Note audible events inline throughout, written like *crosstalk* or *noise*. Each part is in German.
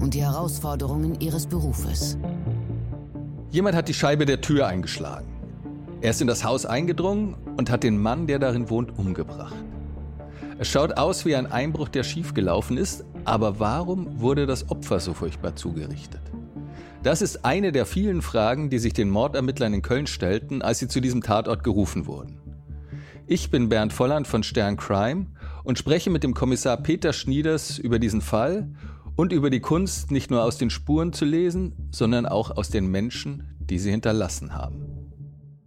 und die Herausforderungen ihres Berufes. Jemand hat die Scheibe der Tür eingeschlagen. Er ist in das Haus eingedrungen und hat den Mann, der darin wohnt, umgebracht. Es schaut aus wie ein Einbruch, der schiefgelaufen ist, aber warum wurde das Opfer so furchtbar zugerichtet? Das ist eine der vielen Fragen, die sich den Mordermittlern in Köln stellten, als sie zu diesem Tatort gerufen wurden. Ich bin Bernd Volland von Stern Crime und spreche mit dem Kommissar Peter Schnieders über diesen Fall und über die Kunst, nicht nur aus den Spuren zu lesen, sondern auch aus den Menschen, die sie hinterlassen haben.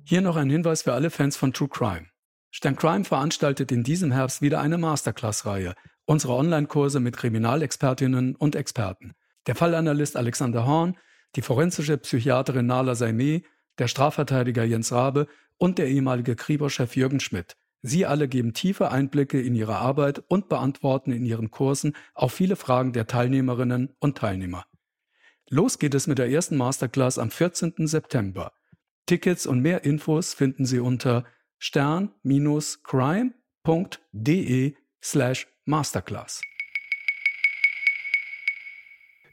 Hier noch ein Hinweis für alle Fans von True Crime. Stern Crime veranstaltet in diesem Herbst wieder eine Masterclass-Reihe, unsere Online-Kurse mit Kriminalexpertinnen und Experten. Der Fallanalyst Alexander Horn, die forensische Psychiaterin Nala Saimeh, der Strafverteidiger Jens Rabe und der ehemalige Kribo-Chef Jürgen Schmidt. Sie alle geben tiefe Einblicke in ihre Arbeit und beantworten in ihren Kursen auch viele Fragen der Teilnehmerinnen und Teilnehmer. Los geht es mit der ersten Masterclass am 14. September. Tickets und mehr Infos finden Sie unter stern-crime.de slash masterclass.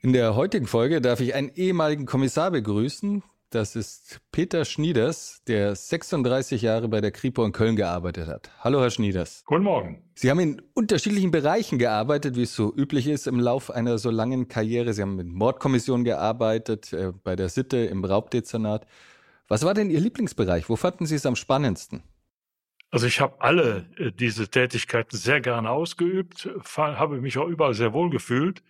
In der heutigen Folge darf ich einen ehemaligen Kommissar begrüßen, das ist Peter Schnieders, der 36 Jahre bei der Kripo in Köln gearbeitet hat. Hallo, Herr Schnieders. Guten Morgen. Sie haben in unterschiedlichen Bereichen gearbeitet, wie es so üblich ist im Lauf einer so langen Karriere. Sie haben mit Mordkommissionen gearbeitet, äh, bei der Sitte, im Raubdezernat. Was war denn Ihr Lieblingsbereich? Wo fanden Sie es am spannendsten? Also ich habe alle äh, diese Tätigkeiten sehr gerne ausgeübt, habe mich auch überall sehr wohl gefühlt.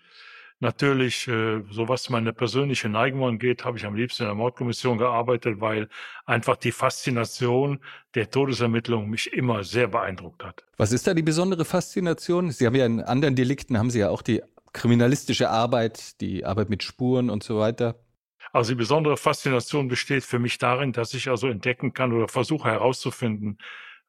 Natürlich, äh, so was meine persönliche Neigung angeht, habe ich am liebsten in der Mordkommission gearbeitet, weil einfach die Faszination der Todesermittlung mich immer sehr beeindruckt hat. Was ist da die besondere Faszination? Sie haben ja in anderen Delikten, haben Sie ja auch die kriminalistische Arbeit, die Arbeit mit Spuren und so weiter. Also die besondere Faszination besteht für mich darin, dass ich also entdecken kann oder versuche herauszufinden,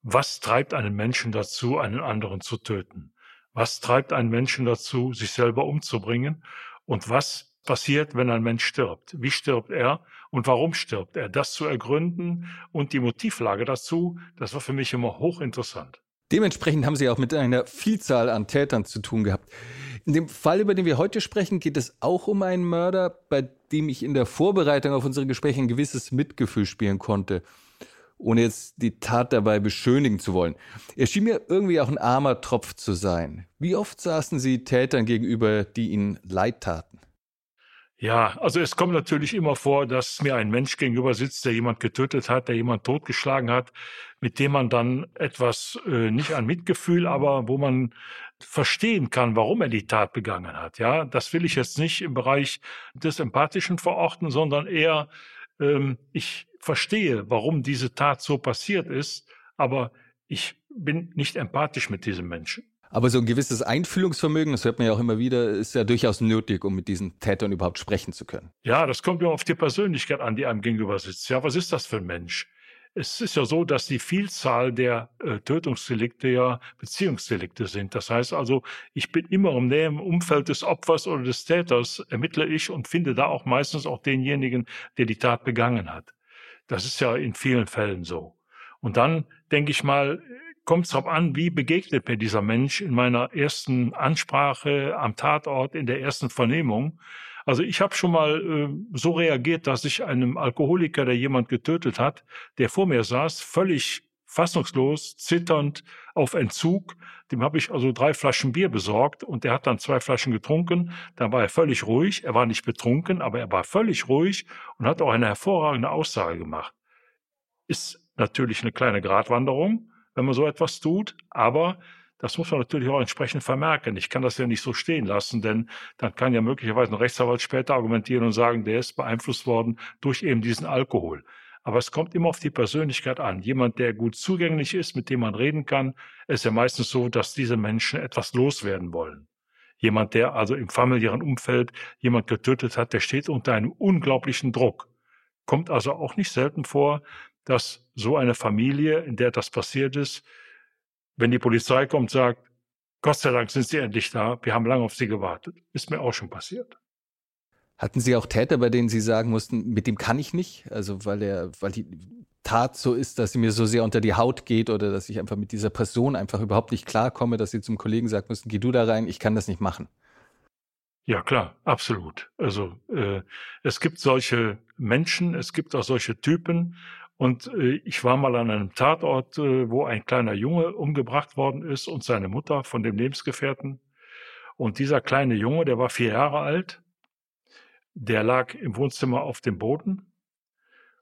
was treibt einen Menschen dazu, einen anderen zu töten. Was treibt einen Menschen dazu, sich selber umzubringen? Und was passiert, wenn ein Mensch stirbt? Wie stirbt er und warum stirbt er? Das zu ergründen und die Motivlage dazu, das war für mich immer hochinteressant. Dementsprechend haben Sie auch mit einer Vielzahl an Tätern zu tun gehabt. In dem Fall, über den wir heute sprechen, geht es auch um einen Mörder, bei dem ich in der Vorbereitung auf unsere Gespräche ein gewisses Mitgefühl spielen konnte ohne jetzt die Tat dabei beschönigen zu wollen. Er schien mir irgendwie auch ein armer Tropf zu sein. Wie oft saßen Sie Tätern gegenüber, die Ihnen leid taten? Ja, also es kommt natürlich immer vor, dass mir ein Mensch gegenüber sitzt, der jemand getötet hat, der jemand totgeschlagen hat, mit dem man dann etwas äh, nicht an Mitgefühl, aber wo man verstehen kann, warum er die Tat begangen hat. Ja, das will ich jetzt nicht im Bereich des Empathischen verorten, sondern eher ähm, ich verstehe, warum diese Tat so passiert ist, aber ich bin nicht empathisch mit diesem Menschen. Aber so ein gewisses Einfühlungsvermögen, das hört man ja auch immer wieder, ist ja durchaus nötig, um mit diesen Tätern überhaupt sprechen zu können. Ja, das kommt ja auf die Persönlichkeit an, die einem gegenüber sitzt. Ja, was ist das für ein Mensch? Es ist ja so, dass die Vielzahl der äh, Tötungsdelikte ja Beziehungsdelikte sind. Das heißt also, ich bin immer im näheren Umfeld des Opfers oder des Täters, ermittle ich und finde da auch meistens auch denjenigen, der die Tat begangen hat. Das ist ja in vielen Fällen so. Und dann denke ich mal, kommt es darauf an, wie begegnet mir dieser Mensch in meiner ersten Ansprache am Tatort, in der ersten Vernehmung. Also ich habe schon mal äh, so reagiert, dass ich einem Alkoholiker, der jemand getötet hat, der vor mir saß, völlig fassungslos, zitternd, auf Entzug. Dem habe ich also drei Flaschen Bier besorgt und der hat dann zwei Flaschen getrunken. Dann war er völlig ruhig. Er war nicht betrunken, aber er war völlig ruhig und hat auch eine hervorragende Aussage gemacht. Ist natürlich eine kleine Gratwanderung, wenn man so etwas tut, aber das muss man natürlich auch entsprechend vermerken. Ich kann das ja nicht so stehen lassen, denn dann kann ja möglicherweise ein Rechtsanwalt später argumentieren und sagen, der ist beeinflusst worden durch eben diesen Alkohol. Aber es kommt immer auf die Persönlichkeit an. Jemand, der gut zugänglich ist, mit dem man reden kann, ist ja meistens so, dass diese Menschen etwas loswerden wollen. Jemand, der also im familiären Umfeld jemand getötet hat, der steht unter einem unglaublichen Druck. Kommt also auch nicht selten vor, dass so eine Familie, in der das passiert ist, wenn die Polizei kommt, sagt, Gott sei Dank sind Sie endlich da, wir haben lange auf Sie gewartet. Ist mir auch schon passiert. Hatten Sie auch Täter, bei denen Sie sagen mussten, mit dem kann ich nicht? Also weil er, weil die Tat so ist, dass sie mir so sehr unter die Haut geht oder dass ich einfach mit dieser Person einfach überhaupt nicht klarkomme, dass Sie zum Kollegen sagen müssen, geh du da rein, ich kann das nicht machen. Ja, klar, absolut. Also äh, es gibt solche Menschen, es gibt auch solche Typen. Und äh, ich war mal an einem Tatort, äh, wo ein kleiner Junge umgebracht worden ist und seine Mutter von dem Lebensgefährten. Und dieser kleine Junge, der war vier Jahre alt, der lag im Wohnzimmer auf dem Boden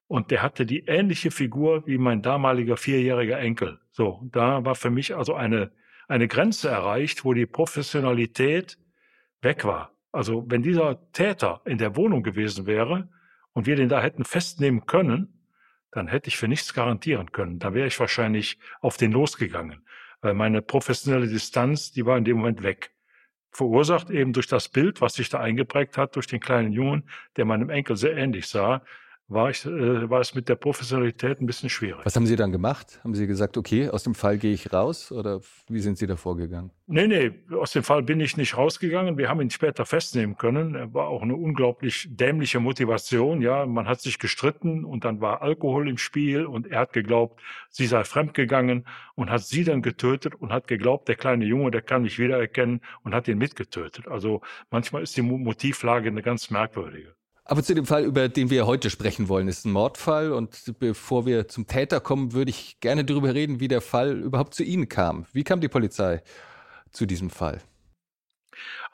und der hatte die ähnliche Figur wie mein damaliger vierjähriger Enkel. So, da war für mich also eine, eine Grenze erreicht, wo die Professionalität weg war. Also wenn dieser Täter in der Wohnung gewesen wäre und wir den da hätten festnehmen können, dann hätte ich für nichts garantieren können. Da wäre ich wahrscheinlich auf den losgegangen, weil meine professionelle Distanz, die war in dem Moment weg. Verursacht eben durch das Bild, was sich da eingeprägt hat, durch den kleinen Jungen, der meinem Enkel sehr ähnlich sah, war, ich, äh, war es mit der Professionalität ein bisschen schwierig. Was haben Sie dann gemacht? Haben Sie gesagt, okay, aus dem Fall gehe ich raus oder wie sind Sie da vorgegangen? Nee, nee, aus dem Fall bin ich nicht rausgegangen. Wir haben ihn später festnehmen können. Er war auch eine unglaublich dämliche Motivation. Ja, man hat sich gestritten und dann war Alkohol im Spiel und er hat geglaubt, sie sei fremdgegangen und hat sie dann getötet und hat geglaubt, der kleine Junge, der kann mich wiedererkennen und hat ihn mitgetötet. Also manchmal ist die Motivlage eine ganz merkwürdige. Aber zu dem Fall, über den wir heute sprechen wollen, ist ein Mordfall. Und bevor wir zum Täter kommen, würde ich gerne darüber reden, wie der Fall überhaupt zu Ihnen kam. Wie kam die Polizei zu diesem Fall?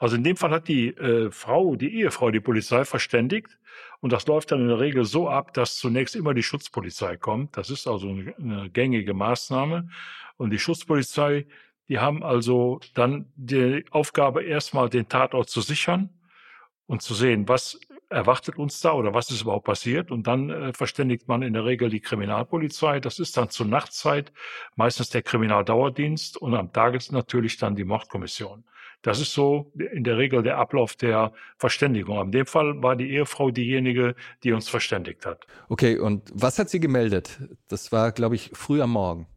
Also in dem Fall hat die äh, Frau, die Ehefrau, die Polizei verständigt. Und das läuft dann in der Regel so ab, dass zunächst immer die Schutzpolizei kommt. Das ist also eine, eine gängige Maßnahme. Und die Schutzpolizei, die haben also dann die Aufgabe, erstmal den Tatort zu sichern und zu sehen, was erwartet uns da oder was ist überhaupt passiert? Und dann äh, verständigt man in der Regel die Kriminalpolizei. Das ist dann zur Nachtzeit meistens der Kriminaldauerdienst und am Tages natürlich dann die Mordkommission. Das ist so in der Regel der Ablauf der Verständigung. In dem Fall war die Ehefrau diejenige, die uns verständigt hat. Okay, und was hat sie gemeldet? Das war, glaube ich, früh am Morgen,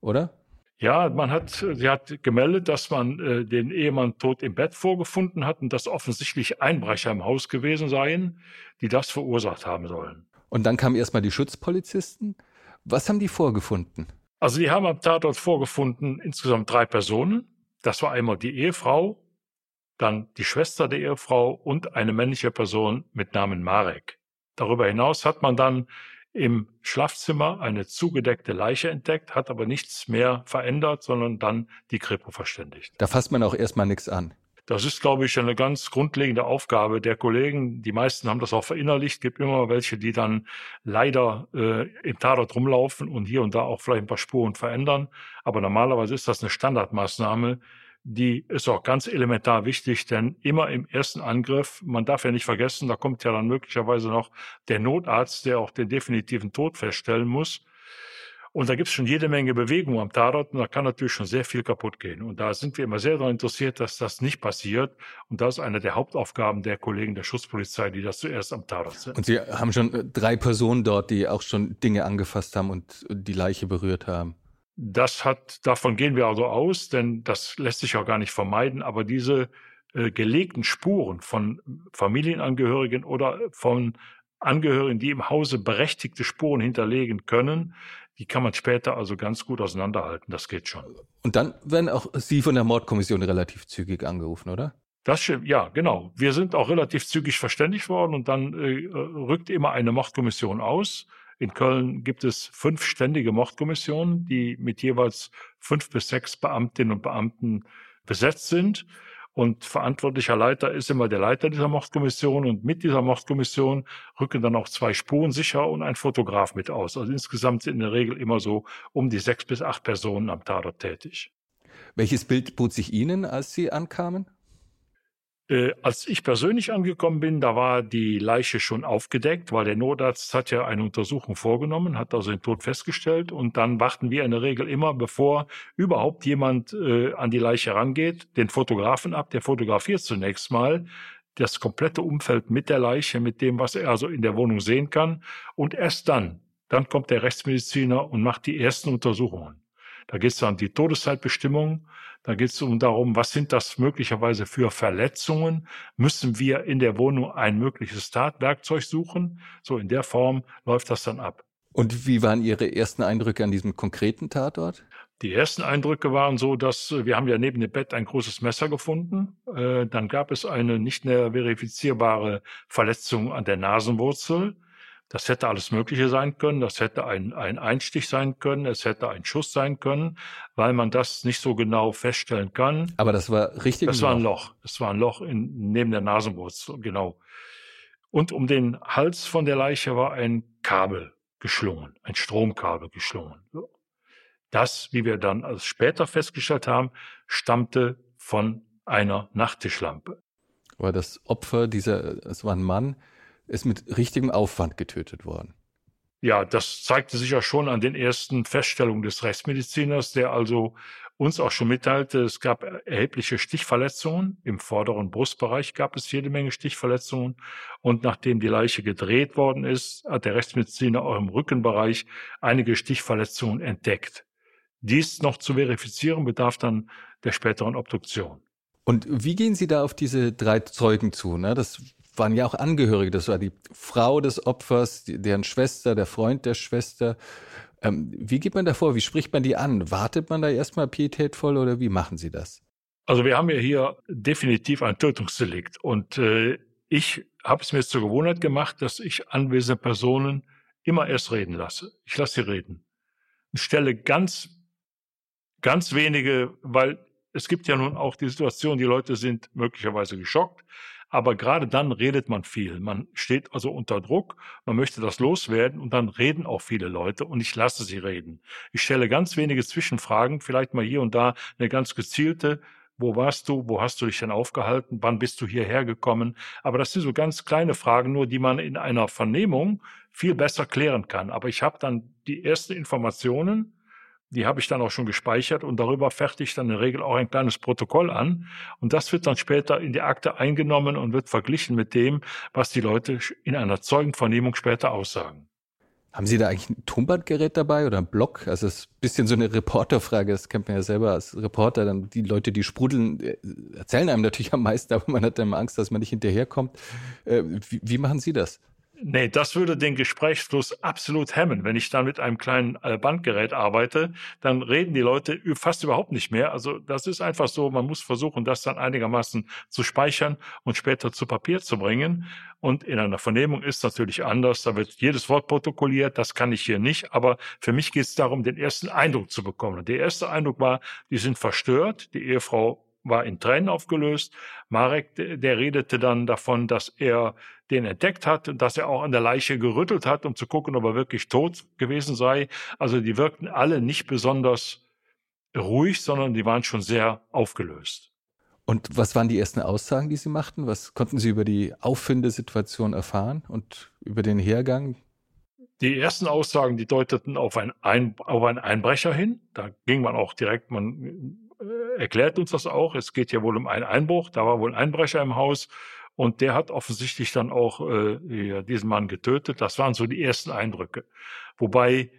oder? Ja, man hat, sie hat gemeldet, dass man äh, den Ehemann tot im Bett vorgefunden hat und dass offensichtlich Einbrecher im Haus gewesen seien, die das verursacht haben sollen. Und dann kamen erstmal die Schutzpolizisten. Was haben die vorgefunden? Also die haben am Tatort vorgefunden insgesamt drei Personen. Das war einmal die Ehefrau, dann die Schwester der Ehefrau und eine männliche Person mit Namen Marek. Darüber hinaus hat man dann im Schlafzimmer eine zugedeckte Leiche entdeckt, hat aber nichts mehr verändert, sondern dann die Kripo verständigt. Da fasst man auch erstmal nichts an. Das ist, glaube ich, eine ganz grundlegende Aufgabe der Kollegen. Die meisten haben das auch verinnerlicht. Es gibt immer welche, die dann leider äh, im Tatort rumlaufen und hier und da auch vielleicht ein paar Spuren verändern. Aber normalerweise ist das eine Standardmaßnahme, die ist auch ganz elementar wichtig, denn immer im ersten Angriff, man darf ja nicht vergessen, da kommt ja dann möglicherweise noch der Notarzt, der auch den definitiven Tod feststellen muss. Und da gibt es schon jede Menge Bewegung am Tatort und da kann natürlich schon sehr viel kaputt gehen. Und da sind wir immer sehr daran interessiert, dass das nicht passiert. Und das ist eine der Hauptaufgaben der Kollegen der Schutzpolizei, die das zuerst am Tatort sind. Und Sie haben schon äh, drei Personen dort, die auch schon Dinge angefasst haben und die Leiche berührt haben. Das hat, davon gehen wir also aus, denn das lässt sich auch gar nicht vermeiden. Aber diese äh, gelegten Spuren von Familienangehörigen oder von Angehörigen, die im Hause berechtigte Spuren hinterlegen können, die kann man später also ganz gut auseinanderhalten. Das geht schon. Und dann werden auch Sie von der Mordkommission relativ zügig angerufen, oder? Das stimmt, ja, genau. Wir sind auch relativ zügig verständigt worden und dann äh, rückt immer eine Mordkommission aus. In Köln gibt es fünf ständige Mordkommissionen, die mit jeweils fünf bis sechs Beamtinnen und Beamten besetzt sind. Und verantwortlicher Leiter ist immer der Leiter dieser Mordkommission. Und mit dieser Mordkommission rücken dann auch zwei Spurensicher und ein Fotograf mit aus. Also insgesamt sind in der Regel immer so um die sechs bis acht Personen am Tatort tätig. Welches Bild bot sich Ihnen, als Sie ankamen? Äh, als ich persönlich angekommen bin, da war die Leiche schon aufgedeckt, weil der Notarzt hat ja eine Untersuchung vorgenommen, hat also den Tod festgestellt und dann warten wir in der Regel immer, bevor überhaupt jemand äh, an die Leiche rangeht, den Fotografen ab. Der fotografiert zunächst mal das komplette Umfeld mit der Leiche, mit dem, was er also in der Wohnung sehen kann. Und erst dann, dann kommt der Rechtsmediziner und macht die ersten Untersuchungen. Da geht es dann um die Todeszeitbestimmung, da geht es um darum, was sind das möglicherweise für Verletzungen? Müssen wir in der Wohnung ein mögliches Tatwerkzeug suchen? So in der Form läuft das dann ab. Und wie waren Ihre ersten Eindrücke an diesem konkreten Tatort? Die ersten Eindrücke waren so, dass äh, wir haben ja neben dem Bett ein großes Messer gefunden. Äh, dann gab es eine nicht mehr verifizierbare Verletzung an der Nasenwurzel. Das hätte alles Mögliche sein können. Das hätte ein, ein Einstich sein können. Es hätte ein Schuss sein können, weil man das nicht so genau feststellen kann. Aber das war richtig. Das war ein Loch. Das war ein Loch in, neben der Nasenwurzel, genau. Und um den Hals von der Leiche war ein Kabel geschlungen, ein Stromkabel geschlungen. Das, wie wir dann als später festgestellt haben, stammte von einer Nachttischlampe. War das Opfer dieser, es war ein Mann, ist mit richtigem Aufwand getötet worden. Ja, das zeigte sich ja schon an den ersten Feststellungen des Rechtsmediziners, der also uns auch schon mitteilte, es gab erhebliche Stichverletzungen. Im vorderen Brustbereich gab es jede Menge Stichverletzungen. Und nachdem die Leiche gedreht worden ist, hat der Rechtsmediziner auch im Rückenbereich einige Stichverletzungen entdeckt. Dies noch zu verifizieren bedarf dann der späteren Obduktion. Und wie gehen Sie da auf diese drei Zeugen zu? Ne? Das waren ja auch Angehörige. Das war die Frau des Opfers, deren Schwester, der Freund der Schwester. Ähm, wie geht man da vor? Wie spricht man die an? Wartet man da erstmal pietätvoll oder wie machen Sie das? Also wir haben ja hier definitiv ein Tötungsdelikt und äh, ich habe es mir zur Gewohnheit gemacht, dass ich anwesende Personen immer erst reden lasse. Ich lasse sie reden. Ich stelle ganz, ganz wenige, weil es gibt ja nun auch die Situation, die Leute sind möglicherweise geschockt, aber gerade dann redet man viel. Man steht also unter Druck, man möchte das loswerden und dann reden auch viele Leute und ich lasse sie reden. Ich stelle ganz wenige Zwischenfragen, vielleicht mal hier und da eine ganz gezielte, wo warst du? Wo hast du dich denn aufgehalten? Wann bist du hierher gekommen? Aber das sind so ganz kleine Fragen, nur die man in einer Vernehmung viel besser klären kann. Aber ich habe dann die ersten Informationen die habe ich dann auch schon gespeichert und darüber fertige ich dann in der Regel auch ein kleines Protokoll an. Und das wird dann später in die Akte eingenommen und wird verglichen mit dem, was die Leute in einer Zeugenvernehmung später aussagen. Haben Sie da eigentlich ein Tonbandgerät dabei oder ein Block? Also es ist ein bisschen so eine Reporterfrage, das kennt man ja selber als Reporter. Dann die Leute, die sprudeln, äh, erzählen einem natürlich am meisten, aber man hat dann Angst, dass man nicht hinterherkommt. Äh, wie, wie machen Sie das? Nee, das würde den Gesprächsfluss absolut hemmen. Wenn ich dann mit einem kleinen äh, Bandgerät arbeite, dann reden die Leute fast überhaupt nicht mehr. Also das ist einfach so, man muss versuchen, das dann einigermaßen zu speichern und später zu Papier zu bringen. Und in einer Vernehmung ist natürlich anders. Da wird jedes Wort protokolliert. Das kann ich hier nicht. Aber für mich geht es darum, den ersten Eindruck zu bekommen. Und der erste Eindruck war, die sind verstört. Die Ehefrau war in Tränen aufgelöst. Marek, der redete dann davon, dass er den entdeckt hat und dass er auch an der Leiche gerüttelt hat, um zu gucken, ob er wirklich tot gewesen sei. Also die wirkten alle nicht besonders ruhig, sondern die waren schon sehr aufgelöst. Und was waren die ersten Aussagen, die Sie machten? Was konnten Sie über die Auffindesituation erfahren und über den Hergang? Die ersten Aussagen, die deuteten auf, ein ein auf einen Einbrecher hin. Da ging man auch direkt, man äh, erklärt uns das auch. Es geht ja wohl um einen Einbruch. Da war wohl ein Einbrecher im Haus und der hat offensichtlich dann auch äh, diesen Mann getötet. Das waren so die ersten Eindrücke. Wobei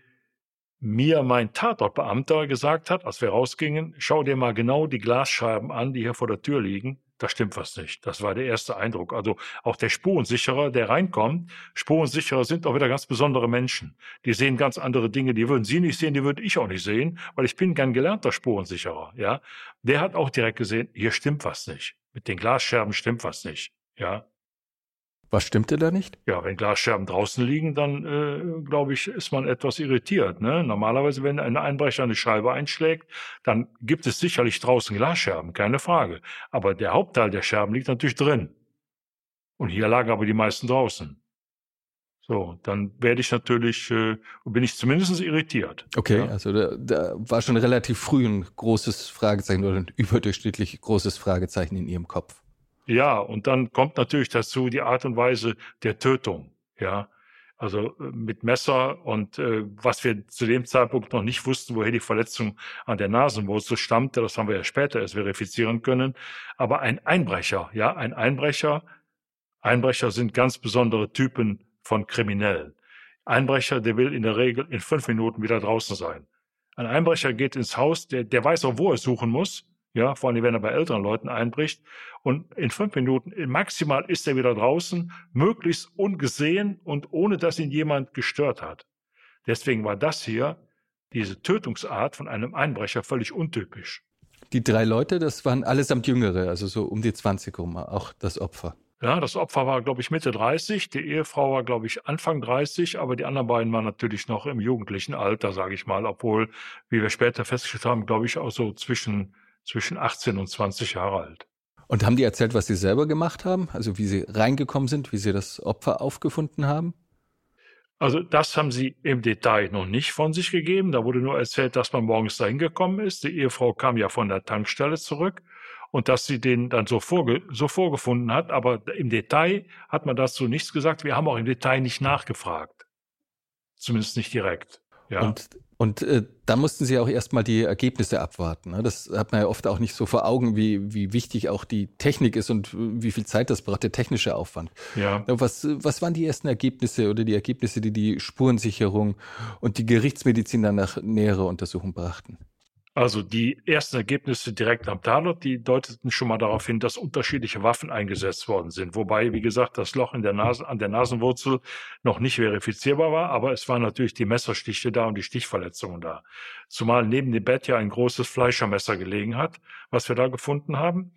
mir mein Tatortbeamter gesagt hat, als wir rausgingen, schau dir mal genau die Glasscheiben an, die hier vor der Tür liegen. Da stimmt was nicht. Das war der erste Eindruck. Also auch der Spurensicherer, der reinkommt, Spurensicherer sind auch wieder ganz besondere Menschen. Die sehen ganz andere Dinge, die würden Sie nicht sehen, die würde ich auch nicht sehen, weil ich bin kein gelernter Spurensicherer. Ja, der hat auch direkt gesehen, hier stimmt was nicht. Mit den Glasscherben stimmt was nicht. Ja. Was stimmte da nicht? Ja, wenn Glasscherben draußen liegen, dann äh, glaube ich, ist man etwas irritiert. Ne? Normalerweise, wenn ein Einbrecher eine Scheibe einschlägt, dann gibt es sicherlich draußen Glasscherben, keine Frage. Aber der Hauptteil der Scherben liegt natürlich drin. Und hier lagen aber die meisten draußen. So, dann werde ich natürlich, äh, bin ich zumindest irritiert. Okay, ja? also da, da war schon relativ früh ein großes Fragezeichen oder ein überdurchschnittlich großes Fragezeichen in Ihrem Kopf. Ja, und dann kommt natürlich dazu die Art und Weise der Tötung. Ja, also äh, mit Messer und äh, was wir zu dem Zeitpunkt noch nicht wussten, woher die Verletzung an der Nasenwurzel stammte, das haben wir ja später erst verifizieren können. Aber ein Einbrecher, ja, ein Einbrecher, Einbrecher sind ganz besondere Typen von Kriminellen. Einbrecher, der will in der Regel in fünf Minuten wieder draußen sein. Ein Einbrecher geht ins Haus, der, der weiß auch, wo er suchen muss. Ja, vor allem, wenn er bei älteren Leuten einbricht. Und in fünf Minuten, maximal ist er wieder draußen, möglichst ungesehen und ohne, dass ihn jemand gestört hat. Deswegen war das hier, diese Tötungsart von einem Einbrecher, völlig untypisch. Die drei Leute, das waren allesamt Jüngere, also so um die 20 rum, auch das Opfer. Ja, das Opfer war, glaube ich, Mitte 30. Die Ehefrau war, glaube ich, Anfang 30, aber die anderen beiden waren natürlich noch im jugendlichen Alter, sage ich mal, obwohl, wie wir später festgestellt haben, glaube ich, auch so zwischen, zwischen 18 und 20 Jahre alt. Und haben die erzählt, was sie selber gemacht haben? Also wie sie reingekommen sind, wie sie das Opfer aufgefunden haben? Also das haben sie im Detail noch nicht von sich gegeben. Da wurde nur erzählt, dass man morgens dahin gekommen ist. Die Ehefrau kam ja von der Tankstelle zurück und dass sie den dann so, vorge so vorgefunden hat. Aber im Detail hat man dazu nichts gesagt. Wir haben auch im Detail nicht nachgefragt. Zumindest nicht direkt. Ja. Und, und äh, da mussten Sie auch erstmal die Ergebnisse abwarten. Ne? Das hat man ja oft auch nicht so vor Augen, wie, wie wichtig auch die Technik ist und wie viel Zeit das braucht, der technische Aufwand. Ja. Was, was waren die ersten Ergebnisse oder die Ergebnisse, die die Spurensicherung und die Gerichtsmedizin dann nach näherer Untersuchung brachten? Also die ersten Ergebnisse direkt am Tatort, die deuteten schon mal darauf hin, dass unterschiedliche Waffen eingesetzt worden sind. Wobei, wie gesagt, das Loch in der Nase, an der Nasenwurzel noch nicht verifizierbar war, aber es waren natürlich die Messerstiche da und die Stichverletzungen da. Zumal neben dem Bett ja ein großes Fleischermesser gelegen hat, was wir da gefunden haben.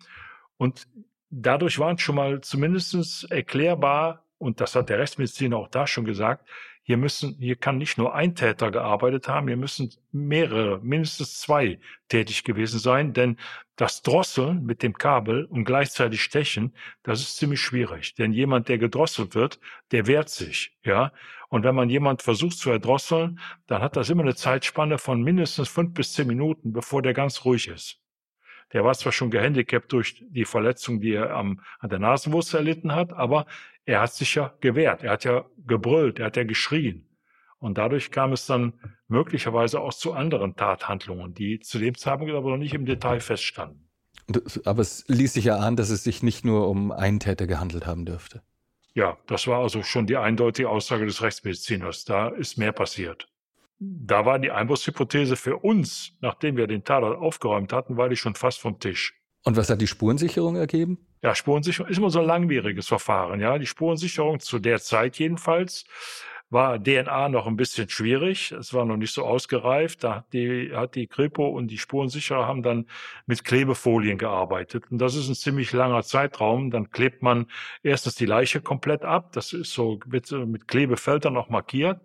Und dadurch waren schon mal zumindestens erklärbar, und das hat der Rechtsmediziner auch da schon gesagt, hier müssen, hier kann nicht nur ein Täter gearbeitet haben, hier müssen mehrere, mindestens zwei tätig gewesen sein, denn das Drosseln mit dem Kabel und gleichzeitig stechen, das ist ziemlich schwierig. Denn jemand, der gedrosselt wird, der wehrt sich, ja. Und wenn man jemand versucht zu erdrosseln, dann hat das immer eine Zeitspanne von mindestens fünf bis zehn Minuten, bevor der ganz ruhig ist. Der war zwar schon gehandicapt durch die Verletzung, die er am, an der Nasenwurzel erlitten hat, aber er hat sich ja gewehrt, er hat ja gebrüllt, er hat ja geschrien. Und dadurch kam es dann möglicherweise auch zu anderen Tathandlungen, die zu dem Zeitpunkt aber noch nicht im Detail feststanden. Aber es ließ sich ja ahnen, dass es sich nicht nur um einen Täter gehandelt haben dürfte. Ja, das war also schon die eindeutige Aussage des Rechtsmediziners. Da ist mehr passiert. Da war die Einbruchshypothese für uns, nachdem wir den Tatort aufgeräumt hatten, war die schon fast vom Tisch. Und was hat die Spurensicherung ergeben? Ja, Spurensicherung ist immer so ein langwieriges Verfahren. Ja, die Spurensicherung zu der Zeit jedenfalls war DNA noch ein bisschen schwierig. Es war noch nicht so ausgereift. Da hat die, hat die Kripo und die Spurensicherer haben dann mit Klebefolien gearbeitet. Und das ist ein ziemlich langer Zeitraum. Dann klebt man erstens die Leiche komplett ab. Das ist so, wird mit Klebefeldern noch markiert.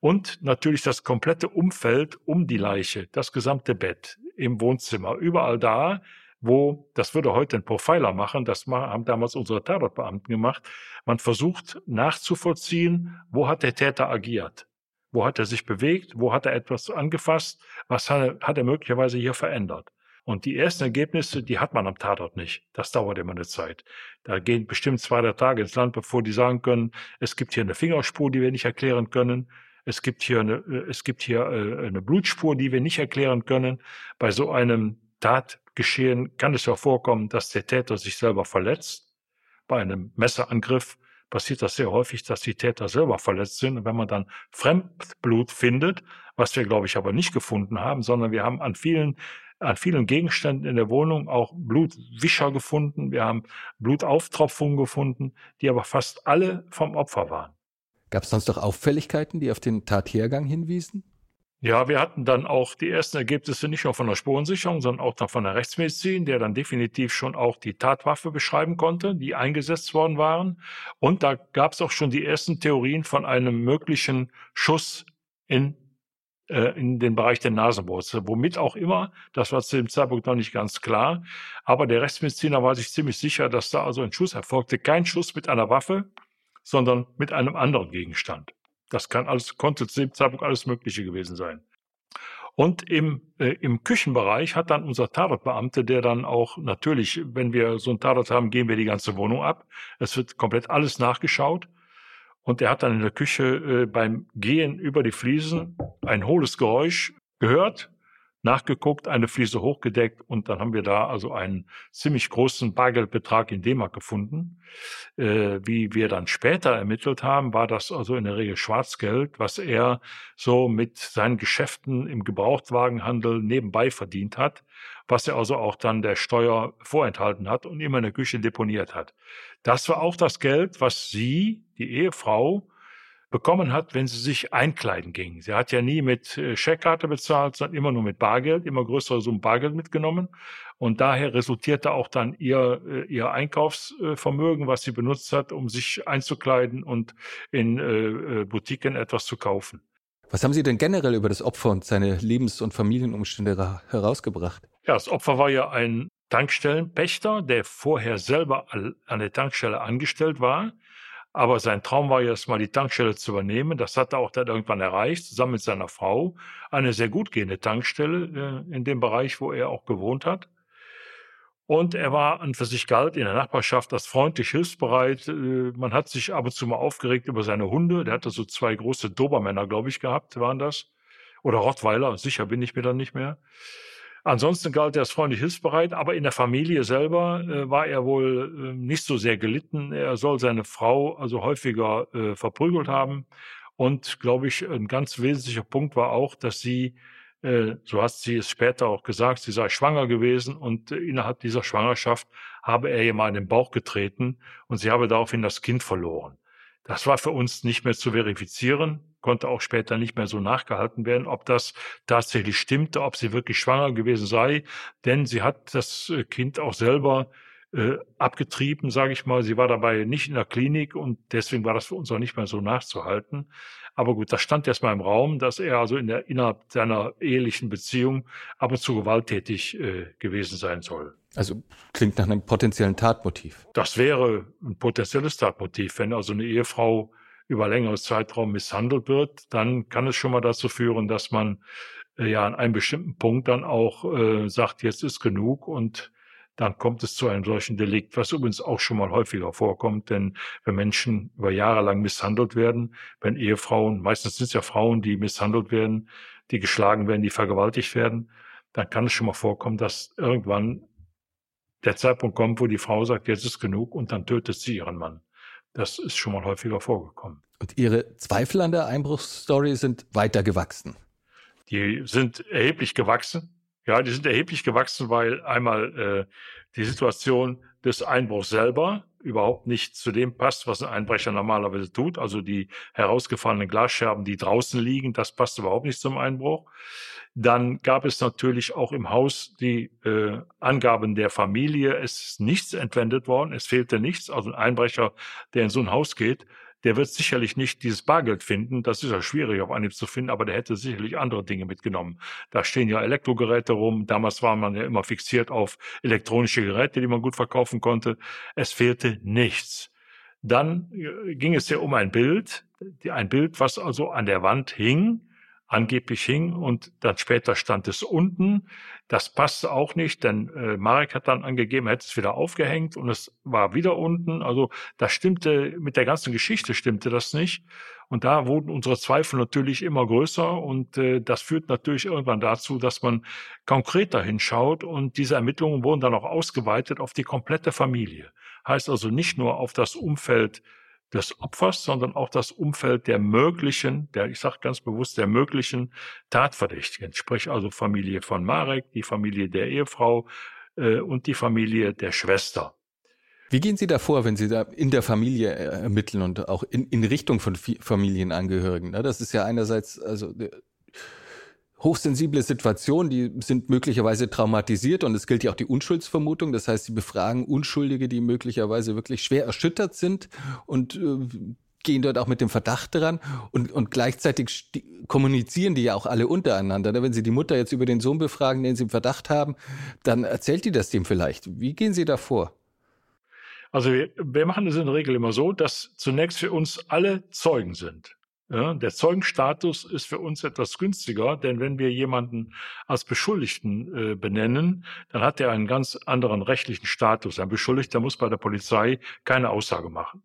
Und natürlich das komplette Umfeld um die Leiche, das gesamte Bett im Wohnzimmer, überall da, wo, das würde heute ein Profiler machen, das haben damals unsere Tatortbeamten gemacht, man versucht nachzuvollziehen, wo hat der Täter agiert? Wo hat er sich bewegt? Wo hat er etwas angefasst? Was hat er, er möglicherweise hier verändert? Und die ersten Ergebnisse, die hat man am Tatort nicht. Das dauert immer eine Zeit. Da gehen bestimmt zwei, drei Tage ins Land, bevor die sagen können, es gibt hier eine Fingerspur, die wir nicht erklären können. Es gibt hier eine, es gibt hier äh, eine Blutspur, die wir nicht erklären können. Bei so einem Tat, geschehen, kann es ja vorkommen, dass der Täter sich selber verletzt. Bei einem Messerangriff passiert das sehr häufig, dass die Täter selber verletzt sind. Und wenn man dann Fremdblut findet, was wir, glaube ich, aber nicht gefunden haben, sondern wir haben an vielen an vielen Gegenständen in der Wohnung auch Blutwischer gefunden. Wir haben Blutauftropfungen gefunden, die aber fast alle vom Opfer waren. Gab es sonst noch Auffälligkeiten, die auf den Tathergang hinwiesen? Ja, wir hatten dann auch die ersten Ergebnisse nicht nur von der Spurensicherung, sondern auch dann von der Rechtsmedizin, der dann definitiv schon auch die Tatwaffe beschreiben konnte, die eingesetzt worden waren. Und da gab es auch schon die ersten Theorien von einem möglichen Schuss in, äh, in den Bereich der Nasenwurzel. Womit auch immer, das war zu dem Zeitpunkt noch nicht ganz klar. Aber der Rechtsmediziner war sich ziemlich sicher, dass da also ein Schuss erfolgte. Kein Schuss mit einer Waffe, sondern mit einem anderen Gegenstand. Das kann alles, konnte zu dem Zeitpunkt alles Mögliche gewesen sein. Und im, äh, im Küchenbereich hat dann unser Tatortbeamte, der dann auch natürlich, wenn wir so ein Tatort haben, gehen wir die ganze Wohnung ab. Es wird komplett alles nachgeschaut. Und er hat dann in der Küche äh, beim Gehen über die Fliesen ein hohles Geräusch gehört, nachgeguckt, eine Fliese hochgedeckt und dann haben wir da also einen ziemlich großen Bargeldbetrag in D-Mark gefunden. Äh, wie wir dann später ermittelt haben, war das also in der Regel Schwarzgeld, was er so mit seinen Geschäften im Gebrauchtwagenhandel nebenbei verdient hat, was er also auch dann der Steuer vorenthalten hat und immer in der Küche deponiert hat. Das war auch das Geld, was sie, die Ehefrau, bekommen hat, wenn sie sich einkleiden ging. Sie hat ja nie mit äh, Scheckkarte bezahlt, sondern immer nur mit Bargeld, immer größere Summen Bargeld mitgenommen. Und daher resultierte auch dann ihr, äh, ihr Einkaufsvermögen, was sie benutzt hat, um sich einzukleiden und in äh, Boutiquen etwas zu kaufen. Was haben Sie denn generell über das Opfer und seine Lebens- und Familienumstände herausgebracht? Ja, das Opfer war ja ein Tankstellenpächter, der vorher selber an der Tankstelle angestellt war aber sein Traum war jetzt mal die Tankstelle zu übernehmen. Das hat er auch dann irgendwann erreicht, zusammen mit seiner Frau. Eine sehr gut gehende Tankstelle äh, in dem Bereich, wo er auch gewohnt hat. Und er war an für sich galt in der Nachbarschaft als freundlich, hilfsbereit. Äh, man hat sich ab und zu mal aufgeregt über seine Hunde. Der hatte so zwei große Dobermänner, glaube ich, gehabt, waren das. Oder Rottweiler, sicher bin ich mir dann nicht mehr. Ansonsten galt er als freundlich hilfsbereit, aber in der Familie selber äh, war er wohl äh, nicht so sehr gelitten. Er soll seine Frau also häufiger äh, verprügelt haben. Und glaube ich, ein ganz wesentlicher Punkt war auch, dass sie, äh, so hat sie es später auch gesagt, sie sei schwanger gewesen und äh, innerhalb dieser Schwangerschaft habe er ihr mal in den Bauch getreten und sie habe daraufhin das Kind verloren. Das war für uns nicht mehr zu verifizieren konnte auch später nicht mehr so nachgehalten werden, ob das tatsächlich stimmte, ob sie wirklich schwanger gewesen sei, denn sie hat das äh, Kind auch selber äh, abgetrieben, sage ich mal. Sie war dabei nicht in der Klinik und deswegen war das für uns auch nicht mehr so nachzuhalten. Aber gut, das stand erstmal im Raum, dass er also in der, innerhalb seiner ehelichen Beziehung ab und zu gewalttätig äh, gewesen sein soll. Also klingt nach einem potenziellen Tatmotiv. Das wäre ein potenzielles Tatmotiv, wenn also eine Ehefrau über längeres Zeitraum misshandelt wird, dann kann es schon mal dazu führen, dass man äh, ja an einem bestimmten Punkt dann auch äh, sagt, jetzt ist genug und dann kommt es zu einem solchen Delikt, was übrigens auch schon mal häufiger vorkommt, denn wenn Menschen über Jahre lang misshandelt werden, wenn Ehefrauen, meistens sind es ja Frauen, die misshandelt werden, die geschlagen werden, die vergewaltigt werden, dann kann es schon mal vorkommen, dass irgendwann der Zeitpunkt kommt, wo die Frau sagt, jetzt ist genug und dann tötet sie ihren Mann. Das ist schon mal häufiger vorgekommen. Und Ihre Zweifel an der Einbruchsstory sind weiter gewachsen? Die sind erheblich gewachsen. Ja, die sind erheblich gewachsen, weil einmal äh, die Situation des Einbruchs selber überhaupt nicht zu dem passt, was ein Einbrecher normalerweise tut. Also die herausgefallenen Glasscherben, die draußen liegen, das passt überhaupt nicht zum Einbruch. Dann gab es natürlich auch im Haus die äh, Angaben der Familie. Es ist nichts entwendet worden, es fehlte nichts. Also ein Einbrecher, der in so ein Haus geht, der wird sicherlich nicht dieses Bargeld finden. Das ist ja schwierig auf Anhieb zu finden, aber der hätte sicherlich andere Dinge mitgenommen. Da stehen ja Elektrogeräte rum. Damals war man ja immer fixiert auf elektronische Geräte, die man gut verkaufen konnte. Es fehlte nichts. Dann äh, ging es ja um ein Bild, ein Bild, was also an der Wand hing angeblich hing und dann später stand es unten. Das passte auch nicht, denn äh, Marek hat dann angegeben, er hätte es wieder aufgehängt und es war wieder unten. Also das stimmte, mit der ganzen Geschichte stimmte das nicht. Und da wurden unsere Zweifel natürlich immer größer und äh, das führt natürlich irgendwann dazu, dass man konkreter hinschaut und diese Ermittlungen wurden dann auch ausgeweitet auf die komplette Familie. Heißt also nicht nur auf das Umfeld des Opfers, sondern auch das Umfeld der möglichen, der, ich sage ganz bewusst, der möglichen Tatverdächtigen, sprich also Familie von Marek, die Familie der Ehefrau äh, und die Familie der Schwester. Wie gehen Sie da vor, wenn Sie da in der Familie äh, ermitteln und auch in, in Richtung von Familienangehörigen? Ne? Das ist ja einerseits, also hochsensible Situationen, die sind möglicherweise traumatisiert und es gilt ja auch die Unschuldsvermutung. Das heißt, sie befragen Unschuldige, die möglicherweise wirklich schwer erschüttert sind und äh, gehen dort auch mit dem Verdacht dran und, und gleichzeitig kommunizieren die ja auch alle untereinander. Ne? Wenn Sie die Mutter jetzt über den Sohn befragen, den Sie im Verdacht haben, dann erzählt die das dem vielleicht. Wie gehen Sie da vor? Also wir, wir machen es in der Regel immer so, dass zunächst für uns alle Zeugen sind. Ja, der Zeugenstatus ist für uns etwas günstiger, denn wenn wir jemanden als Beschuldigten äh, benennen, dann hat er einen ganz anderen rechtlichen Status. Ein Beschuldigter muss bei der Polizei keine Aussage machen.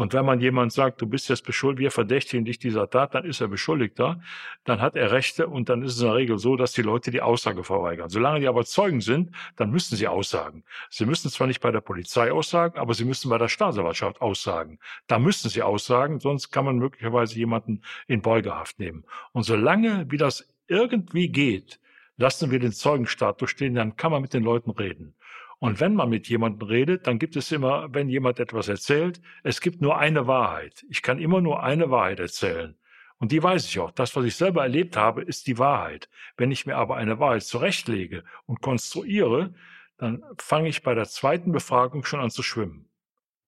Und wenn man jemand sagt, du bist jetzt beschuldigt, wir verdächtigen dich dieser Tat, dann ist er Beschuldigter, dann hat er Rechte und dann ist es in der Regel so, dass die Leute die Aussage verweigern. Solange die aber Zeugen sind, dann müssen sie aussagen. Sie müssen zwar nicht bei der Polizei aussagen, aber sie müssen bei der Staatsanwaltschaft aussagen. Da müssen sie aussagen, sonst kann man möglicherweise jemanden in Beugehaft nehmen. Und solange wie das irgendwie geht, lassen wir den Zeugenstatus stehen, dann kann man mit den Leuten reden. Und wenn man mit jemandem redet, dann gibt es immer, wenn jemand etwas erzählt, es gibt nur eine Wahrheit. Ich kann immer nur eine Wahrheit erzählen. Und die weiß ich auch. Das, was ich selber erlebt habe, ist die Wahrheit. Wenn ich mir aber eine Wahrheit zurechtlege und konstruiere, dann fange ich bei der zweiten Befragung schon an zu schwimmen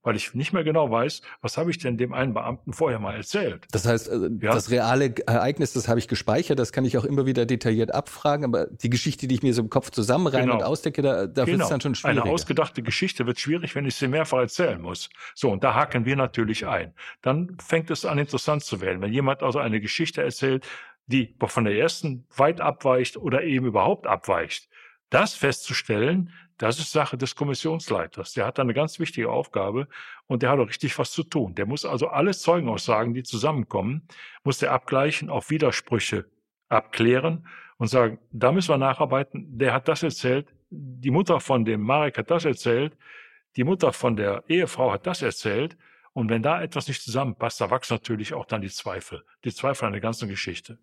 weil ich nicht mehr genau weiß, was habe ich denn dem einen Beamten vorher mal erzählt. Das heißt, äh, ja? das reale Ereignis, das habe ich gespeichert, das kann ich auch immer wieder detailliert abfragen, aber die Geschichte, die ich mir so im Kopf zusammenreihe genau. und ausdecke, da, da genau. wird es dann schon schwierig. Eine ausgedachte Geschichte wird schwierig, wenn ich sie mehrfach erzählen muss. So, und da haken wir natürlich ein. Dann fängt es an, interessant zu werden. Wenn jemand also eine Geschichte erzählt, die von der ersten weit abweicht oder eben überhaupt abweicht, das festzustellen, das ist Sache des Kommissionsleiters. Der hat da eine ganz wichtige Aufgabe und der hat auch richtig was zu tun. Der muss also alle Zeugenaussagen, die zusammenkommen, muss der abgleichen, auf Widersprüche abklären und sagen, da müssen wir nacharbeiten. Der hat das erzählt, die Mutter von dem Marek hat das erzählt, die Mutter von der Ehefrau hat das erzählt. Und wenn da etwas nicht zusammenpasst, da wachsen natürlich auch dann die Zweifel. Die Zweifel an der ganzen Geschichte.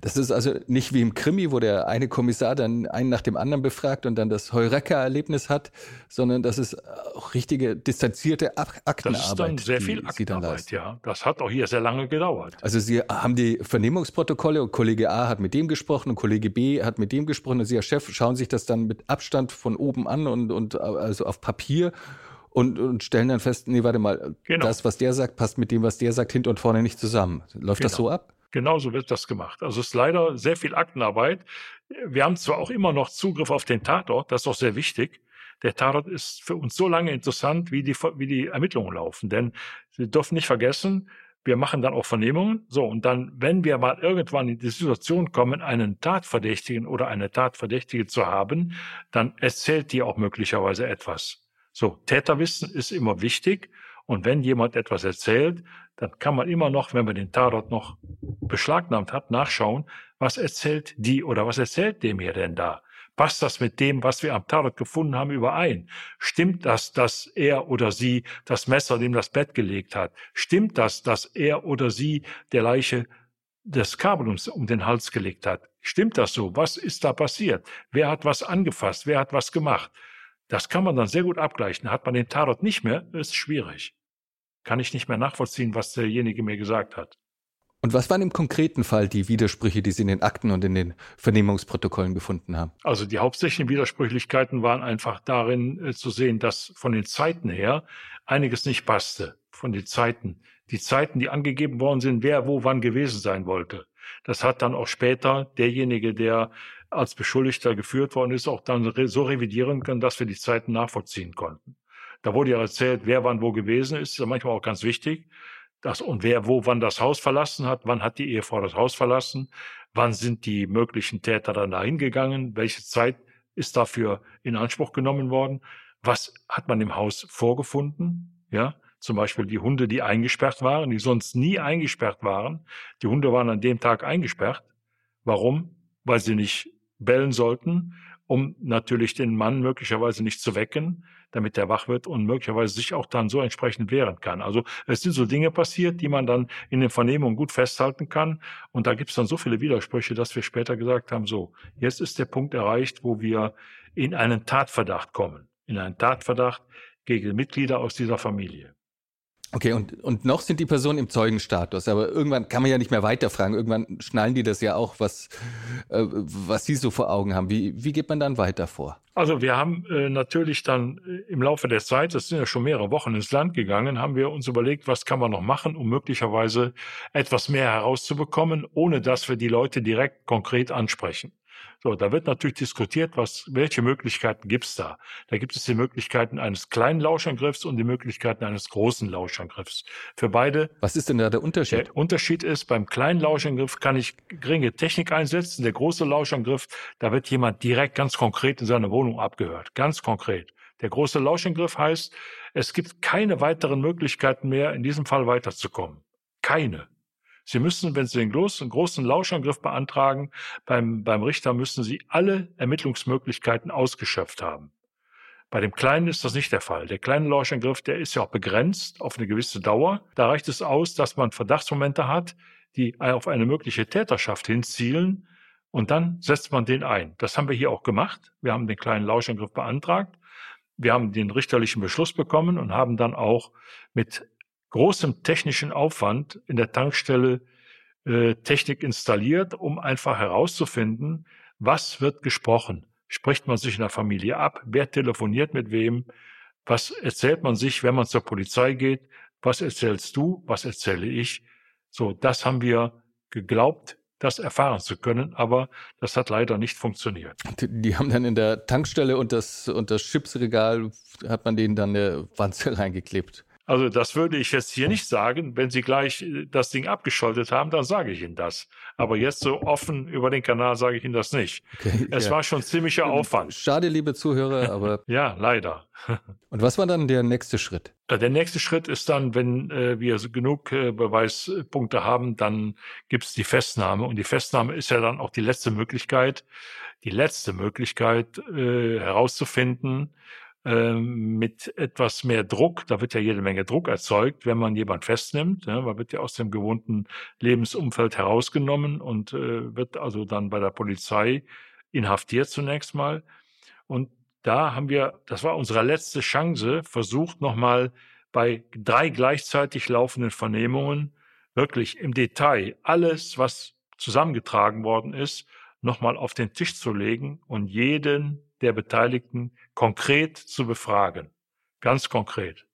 Das ist also nicht wie im Krimi, wo der eine Kommissar dann einen nach dem anderen befragt und dann das Heureka-Erlebnis hat, sondern das ist auch richtige distanzierte Aktenarbeit. Das ist dann sehr viel Aktenarbeit, ja. Das hat auch hier sehr lange gedauert. Also Sie haben die Vernehmungsprotokolle und Kollege A hat mit dem gesprochen und Kollege B hat mit dem gesprochen und Sie als Chef schauen sich das dann mit Abstand von oben an und, und also auf Papier und, und stellen dann fest, nee, warte mal, genau. das, was der sagt, passt mit dem, was der sagt, hinten und vorne nicht zusammen. Läuft genau. das so ab? Genauso wird das gemacht. Also es ist leider sehr viel Aktenarbeit. Wir haben zwar auch immer noch Zugriff auf den Tatort, das ist auch sehr wichtig. Der Tatort ist für uns so lange interessant, wie die, wie die Ermittlungen laufen. Denn Sie dürfen nicht vergessen, wir machen dann auch Vernehmungen. So, und dann, wenn wir mal irgendwann in die Situation kommen, einen Tatverdächtigen oder eine Tatverdächtige zu haben, dann erzählt die auch möglicherweise etwas. So, Täterwissen ist immer wichtig. Und wenn jemand etwas erzählt, dann kann man immer noch, wenn man den Tatort noch beschlagnahmt hat, nachschauen, was erzählt die oder was erzählt dem hier denn da? Passt das mit dem, was wir am Tatort gefunden haben, überein? Stimmt das, dass er oder sie das Messer neben das Bett gelegt hat? Stimmt das, dass er oder sie der Leiche das Kabel um den Hals gelegt hat? Stimmt das so? Was ist da passiert? Wer hat was angefasst? Wer hat was gemacht? Das kann man dann sehr gut abgleichen. Hat man den Tatort nicht mehr, ist schwierig kann ich nicht mehr nachvollziehen, was derjenige mir gesagt hat. Und was waren im konkreten Fall die Widersprüche, die Sie in den Akten und in den Vernehmungsprotokollen gefunden haben? Also die hauptsächlichen Widersprüchlichkeiten waren einfach darin äh, zu sehen, dass von den Zeiten her einiges nicht passte. Von den Zeiten. Die Zeiten, die angegeben worden sind, wer wo wann gewesen sein wollte. Das hat dann auch später derjenige, der als Beschuldigter geführt worden ist, auch dann so revidieren können, dass wir die Zeiten nachvollziehen konnten. Da wurde ja erzählt, wer wann wo gewesen ist. Das ist manchmal auch ganz wichtig. Das, und wer wo wann das Haus verlassen hat, wann hat die Ehefrau das Haus verlassen, wann sind die möglichen Täter dann dahin gegangen, welche Zeit ist dafür in Anspruch genommen worden, was hat man im Haus vorgefunden, ja, zum Beispiel die Hunde, die eingesperrt waren, die sonst nie eingesperrt waren. Die Hunde waren an dem Tag eingesperrt. Warum? Weil sie nicht bellen sollten, um natürlich den Mann möglicherweise nicht zu wecken, damit der wach wird und möglicherweise sich auch dann so entsprechend wehren kann. Also es sind so Dinge passiert, die man dann in den Vernehmungen gut festhalten kann. Und da gibt es dann so viele Widersprüche, dass wir später gesagt haben, so, jetzt ist der Punkt erreicht, wo wir in einen Tatverdacht kommen, in einen Tatverdacht gegen Mitglieder aus dieser Familie. Okay, und, und noch sind die Personen im Zeugenstatus, aber irgendwann kann man ja nicht mehr weiterfragen. Irgendwann schnallen die das ja auch, was, äh, was sie so vor Augen haben. Wie, wie geht man dann weiter vor? Also wir haben äh, natürlich dann äh, im Laufe der Zeit, das sind ja schon mehrere Wochen ins Land gegangen, haben wir uns überlegt, was kann man noch machen, um möglicherweise etwas mehr herauszubekommen, ohne dass wir die Leute direkt konkret ansprechen. So, da wird natürlich diskutiert, was, welche Möglichkeiten gibt's da? Da gibt es die Möglichkeiten eines kleinen Lauschangriffs und die Möglichkeiten eines großen Lauschangriffs. Für beide. Was ist denn da der Unterschied? Der Unterschied ist, beim kleinen Lauschangriff kann ich geringe Technik einsetzen. Der große Lauschangriff, da wird jemand direkt ganz konkret in seiner Wohnung abgehört. Ganz konkret. Der große Lauschangriff heißt, es gibt keine weiteren Möglichkeiten mehr, in diesem Fall weiterzukommen. Keine. Sie müssen, wenn Sie den großen, großen Lauschangriff beantragen, beim, beim Richter müssen Sie alle Ermittlungsmöglichkeiten ausgeschöpft haben. Bei dem Kleinen ist das nicht der Fall. Der kleine Lauschangriff, der ist ja auch begrenzt auf eine gewisse Dauer. Da reicht es aus, dass man Verdachtsmomente hat, die auf eine mögliche Täterschaft hinzielen und dann setzt man den ein. Das haben wir hier auch gemacht. Wir haben den kleinen Lauschangriff beantragt. Wir haben den richterlichen Beschluss bekommen und haben dann auch mit großem technischen Aufwand in der Tankstelle äh, Technik installiert, um einfach herauszufinden, was wird gesprochen. Spricht man sich in der Familie ab? Wer telefoniert mit wem? Was erzählt man sich, wenn man zur Polizei geht? Was erzählst du? Was erzähle ich? So, das haben wir geglaubt, das erfahren zu können, aber das hat leider nicht funktioniert. Die haben dann in der Tankstelle und das, und das Chipsregal, hat man denen dann eine Wanze *laughs* reingeklebt. Also das würde ich jetzt hier nicht sagen. Wenn Sie gleich äh, das Ding abgeschaltet haben, dann sage ich Ihnen das. Aber jetzt so offen über den Kanal sage ich Ihnen das nicht. Okay, es ja. war schon ziemlicher Aufwand. Schade, liebe Zuhörer, *laughs* aber. ja, leider. *laughs* Und was war dann der nächste Schritt? Der nächste Schritt ist dann, wenn äh, wir genug äh, Beweispunkte haben, dann gibt es die Festnahme. Und die Festnahme ist ja dann auch die letzte Möglichkeit, die letzte Möglichkeit äh, herauszufinden, ähm, mit etwas mehr Druck, da wird ja jede Menge Druck erzeugt, wenn man jemand festnimmt. Ja, man wird ja aus dem gewohnten Lebensumfeld herausgenommen und äh, wird also dann bei der Polizei inhaftiert zunächst mal. Und da haben wir, das war unsere letzte Chance, versucht nochmal bei drei gleichzeitig laufenden Vernehmungen wirklich im Detail alles, was zusammengetragen worden ist, nochmal auf den Tisch zu legen und jeden der Beteiligten konkret zu befragen. Ganz konkret.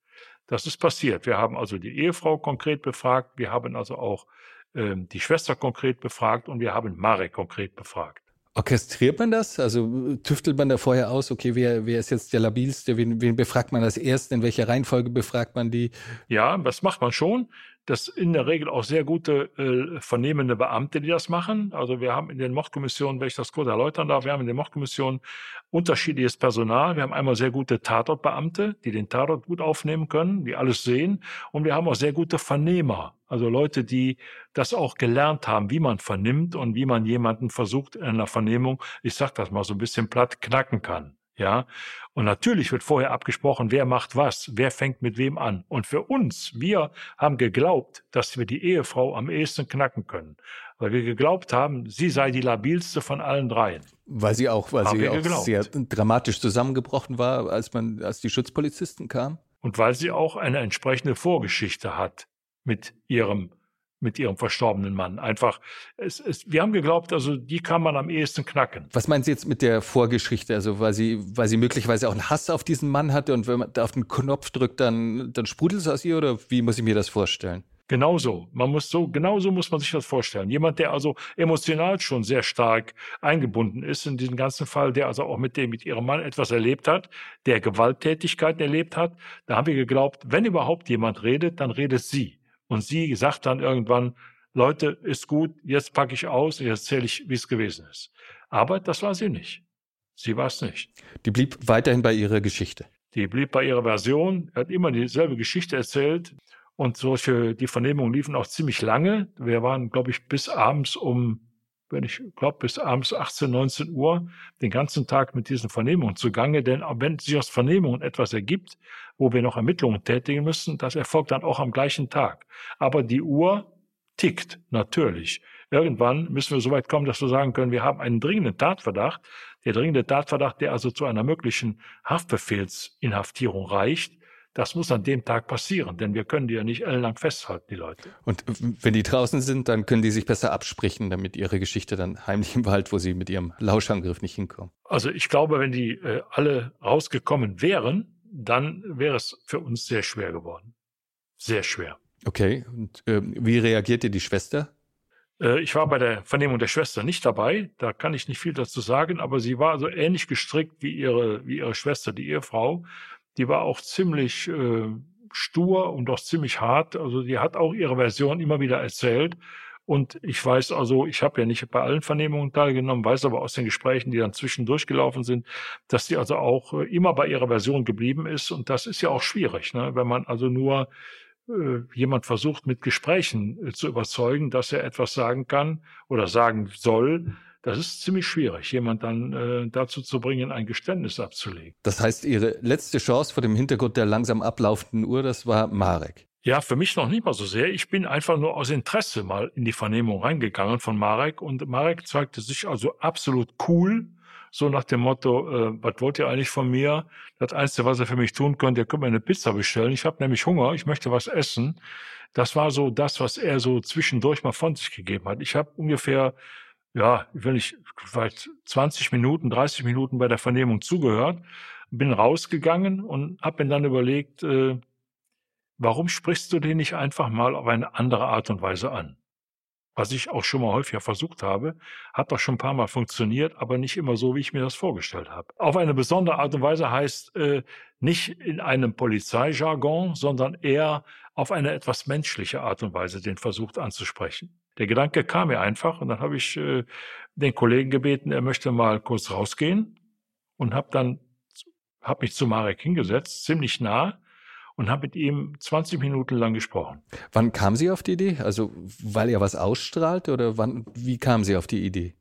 Das ist passiert. Wir haben also die Ehefrau konkret befragt, wir haben also auch ähm, die Schwester konkret befragt und wir haben Marek konkret befragt. Orchestriert man das? Also tüftelt man da vorher aus, okay, wer, wer ist jetzt der labilste? Wen, wen befragt man als erst? In welcher Reihenfolge befragt man die? Ja, das macht man schon das in der Regel auch sehr gute äh, vernehmende Beamte, die das machen. Also wir haben in den Mordkommissionen, wenn ich das kurz erläutern darf, wir haben in den Mordkommissionen unterschiedliches Personal. Wir haben einmal sehr gute Tatortbeamte, die den Tatort gut aufnehmen können, die alles sehen. Und wir haben auch sehr gute Vernehmer, also Leute, die das auch gelernt haben, wie man vernimmt und wie man jemanden versucht in einer Vernehmung, ich sag das mal so ein bisschen platt, knacken kann. Ja, und natürlich wird vorher abgesprochen, wer macht was, wer fängt mit wem an. Und für uns, wir haben geglaubt, dass wir die Ehefrau am ehesten knacken können, weil wir geglaubt haben, sie sei die labilste von allen dreien. Weil sie auch, weil haben sie auch sehr dramatisch zusammengebrochen war, als man, als die Schutzpolizisten kamen. Und weil sie auch eine entsprechende Vorgeschichte hat mit ihrem mit ihrem verstorbenen Mann. Einfach, es, es, wir haben geglaubt, also die kann man am ehesten knacken. Was meinen Sie jetzt mit der Vorgeschichte? Also weil sie, weil sie möglicherweise auch einen Hass auf diesen Mann hatte und wenn man da auf den Knopf drückt, dann, dann sprudelt es aus ihr oder wie muss ich mir das vorstellen? Genauso. Man muss so, genauso muss man sich das vorstellen. Jemand, der also emotional schon sehr stark eingebunden ist in diesen ganzen Fall, der also auch mit dem, mit ihrem Mann etwas erlebt hat, der Gewalttätigkeiten erlebt hat, da haben wir geglaubt, wenn überhaupt jemand redet, dann redet sie. Und sie sagt dann irgendwann, Leute, ist gut, jetzt packe ich aus, jetzt erzähle ich, wie es gewesen ist. Aber das war sie nicht. Sie war es nicht. Die blieb weiterhin bei ihrer Geschichte. Die blieb bei ihrer Version, hat immer dieselbe Geschichte erzählt. Und solche, die Vernehmungen liefen auch ziemlich lange. Wir waren, glaube ich, bis abends um, wenn ich glaube, bis abends 18, 19 Uhr den ganzen Tag mit diesen Vernehmungen zugange. Denn wenn sich aus Vernehmungen etwas ergibt, wo wir noch Ermittlungen tätigen müssen. Das erfolgt dann auch am gleichen Tag. Aber die Uhr tickt natürlich. Irgendwann müssen wir so weit kommen, dass wir sagen können, wir haben einen dringenden Tatverdacht. Der dringende Tatverdacht, der also zu einer möglichen Haftbefehlsinhaftierung reicht, das muss an dem Tag passieren, denn wir können die ja nicht ellenlang festhalten, die Leute. Und wenn die draußen sind, dann können die sich besser absprechen, damit ihre Geschichte dann heimlich im Wald, wo sie mit ihrem Lauschangriff nicht hinkommen. Also ich glaube, wenn die äh, alle rausgekommen wären, dann wäre es für uns sehr schwer geworden. Sehr schwer. Okay. Und äh, wie reagierte die Schwester? Äh, ich war bei der Vernehmung der Schwester nicht dabei, da kann ich nicht viel dazu sagen, aber sie war so ähnlich gestrickt wie ihre, wie ihre Schwester, die Ehefrau. Die war auch ziemlich äh, stur und auch ziemlich hart. Also die hat auch ihre Version immer wieder erzählt. Und ich weiß also, ich habe ja nicht bei allen Vernehmungen teilgenommen, weiß aber aus den Gesprächen, die dann zwischendurch gelaufen sind, dass sie also auch äh, immer bei ihrer Version geblieben ist. Und das ist ja auch schwierig, ne? wenn man also nur äh, jemand versucht, mit Gesprächen äh, zu überzeugen, dass er etwas sagen kann oder sagen soll. Das ist ziemlich schwierig, jemand dann äh, dazu zu bringen, ein Geständnis abzulegen. Das heißt, Ihre letzte Chance vor dem Hintergrund der langsam ablaufenden Uhr, das war Marek. Ja, für mich noch nicht mal so sehr. Ich bin einfach nur aus Interesse mal in die Vernehmung reingegangen von Marek und Marek zeigte sich also absolut cool so nach dem Motto, äh, was wollt ihr eigentlich von mir? Das Einzige, was ihr für mich tun könnt, ihr könnt mir eine Pizza bestellen. Ich habe nämlich Hunger, ich möchte was essen. Das war so das, was er so zwischendurch mal von sich gegeben hat. Ich habe ungefähr, ja, ich will nicht, vielleicht 20 Minuten, 30 Minuten bei der Vernehmung zugehört, bin rausgegangen und habe mir dann überlegt, äh, warum sprichst du den nicht einfach mal auf eine andere Art und Weise an? was ich auch schon mal häufiger versucht habe, hat doch schon ein paar Mal funktioniert, aber nicht immer so, wie ich mir das vorgestellt habe. Auf eine besondere Art und Weise heißt äh, nicht in einem Polizeijargon, sondern eher auf eine etwas menschliche Art und Weise den versucht anzusprechen. Der Gedanke kam mir einfach und dann habe ich äh, den Kollegen gebeten, er möchte mal kurz rausgehen und habe dann hab mich zu Marek hingesetzt, ziemlich nah und habe mit ihm 20 Minuten lang gesprochen. Wann kam Sie auf die Idee? Also, weil er was ausstrahlt oder wann, wie kam Sie auf die Idee?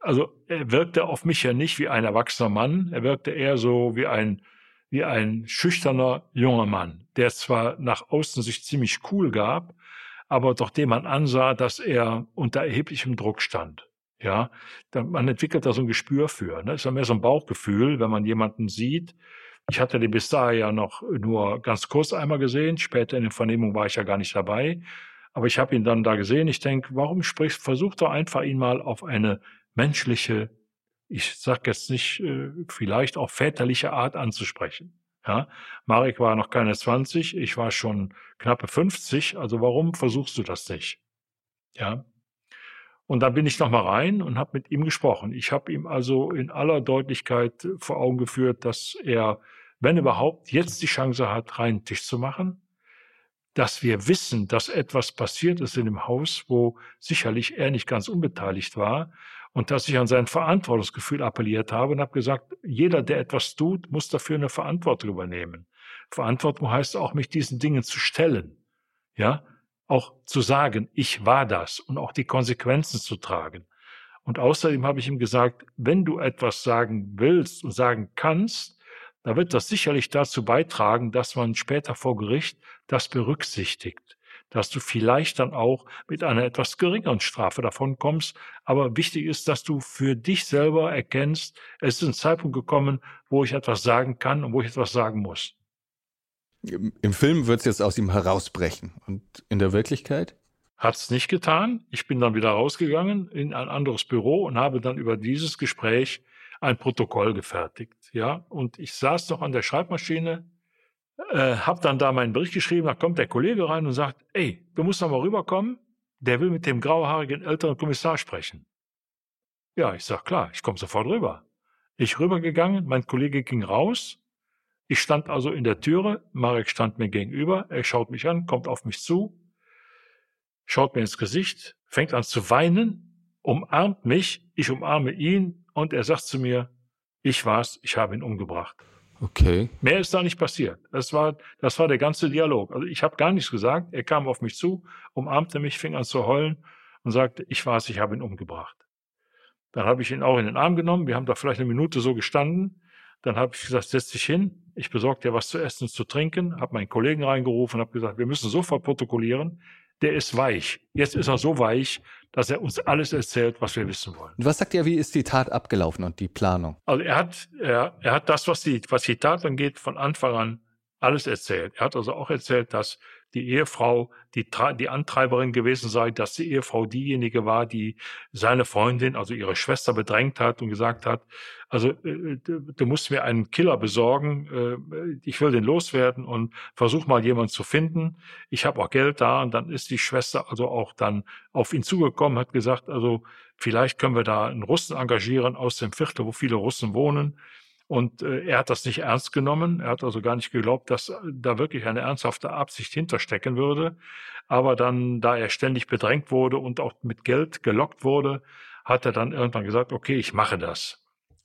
Also, er wirkte auf mich ja nicht wie ein erwachsener Mann. Er wirkte eher so wie ein, wie ein schüchterner junger Mann, der zwar nach außen sich ziemlich cool gab, aber doch dem man ansah, dass er unter erheblichem Druck stand. Ja, man entwickelt da so ein Gespür für. Ne? ist ja mehr so ein Bauchgefühl, wenn man jemanden sieht, ich hatte den bis dahin ja noch nur ganz kurz einmal gesehen. Später in der Vernehmung war ich ja gar nicht dabei. Aber ich habe ihn dann da gesehen. Ich denke, warum sprichst, versuch doch einfach ihn mal auf eine menschliche, ich sag jetzt nicht, äh, vielleicht auch väterliche Art anzusprechen. Ja, Marek war noch keine 20, ich war schon knappe 50, also warum versuchst du das nicht? Ja. Und dann bin ich nochmal rein und habe mit ihm gesprochen. Ich habe ihm also in aller Deutlichkeit vor Augen geführt, dass er wenn überhaupt, jetzt die Chance hat, reinen Tisch zu machen, dass wir wissen, dass etwas passiert ist in dem Haus, wo sicherlich er nicht ganz unbeteiligt war und dass ich an sein Verantwortungsgefühl appelliert habe und habe gesagt, jeder, der etwas tut, muss dafür eine Verantwortung übernehmen. Verantwortung heißt auch, mich diesen Dingen zu stellen, ja, auch zu sagen, ich war das und auch die Konsequenzen zu tragen. Und außerdem habe ich ihm gesagt, wenn du etwas sagen willst und sagen kannst, da wird das sicherlich dazu beitragen, dass man später vor Gericht das berücksichtigt, dass du vielleicht dann auch mit einer etwas geringeren Strafe davon kommst. Aber wichtig ist, dass du für dich selber erkennst, es ist ein Zeitpunkt gekommen, wo ich etwas sagen kann und wo ich etwas sagen muss. Im Film wird es jetzt aus ihm herausbrechen. Und in der Wirklichkeit? Hat es nicht getan. Ich bin dann wieder rausgegangen in ein anderes Büro und habe dann über dieses Gespräch ein Protokoll gefertigt. Ja, und ich saß noch an der Schreibmaschine, äh, habe dann da meinen Bericht geschrieben. Da kommt der Kollege rein und sagt: Ey, du musst noch mal rüberkommen. Der will mit dem grauhaarigen älteren Kommissar sprechen. Ja, ich sag klar, ich komme sofort rüber. Ich rübergegangen, mein Kollege ging raus. Ich stand also in der Türe, Marek stand mir gegenüber, er schaut mich an, kommt auf mich zu, schaut mir ins Gesicht, fängt an zu weinen, umarmt mich, ich umarme ihn, und er sagt zu mir, ich war's, ich habe ihn umgebracht. Okay. Mehr ist da nicht passiert. Das war, das war der ganze Dialog. Also ich habe gar nichts gesagt. Er kam auf mich zu, umarmte mich, fing an zu heulen und sagte, ich war's, ich habe ihn umgebracht. Dann habe ich ihn auch in den Arm genommen. Wir haben da vielleicht eine Minute so gestanden. Dann habe ich gesagt, setz dich hin. Ich besorge dir was zu essen und zu trinken. Habe meinen Kollegen reingerufen und habe gesagt, wir müssen sofort protokollieren. Der ist weich. Jetzt ist er so weich, dass er uns alles erzählt, was wir wissen wollen. Was sagt er, wie ist die Tat abgelaufen und die Planung? Also er hat, er, er hat das, was die, was die Tat angeht, von Anfang an alles erzählt. Er hat also auch erzählt, dass die Ehefrau die, die Antreiberin gewesen sei, dass die Ehefrau diejenige war, die seine Freundin, also ihre Schwester bedrängt hat und gesagt hat, Also äh, du musst mir einen Killer besorgen, äh, ich will den loswerden und versuch mal jemanden zu finden. Ich habe auch Geld da und dann ist die Schwester also auch dann auf ihn zugekommen, hat gesagt, also vielleicht können wir da einen Russen engagieren aus dem Viertel, wo viele Russen wohnen. Und äh, er hat das nicht ernst genommen. Er hat also gar nicht geglaubt, dass da wirklich eine ernsthafte Absicht hinterstecken würde. Aber dann, da er ständig bedrängt wurde und auch mit Geld gelockt wurde, hat er dann irgendwann gesagt, okay, ich mache das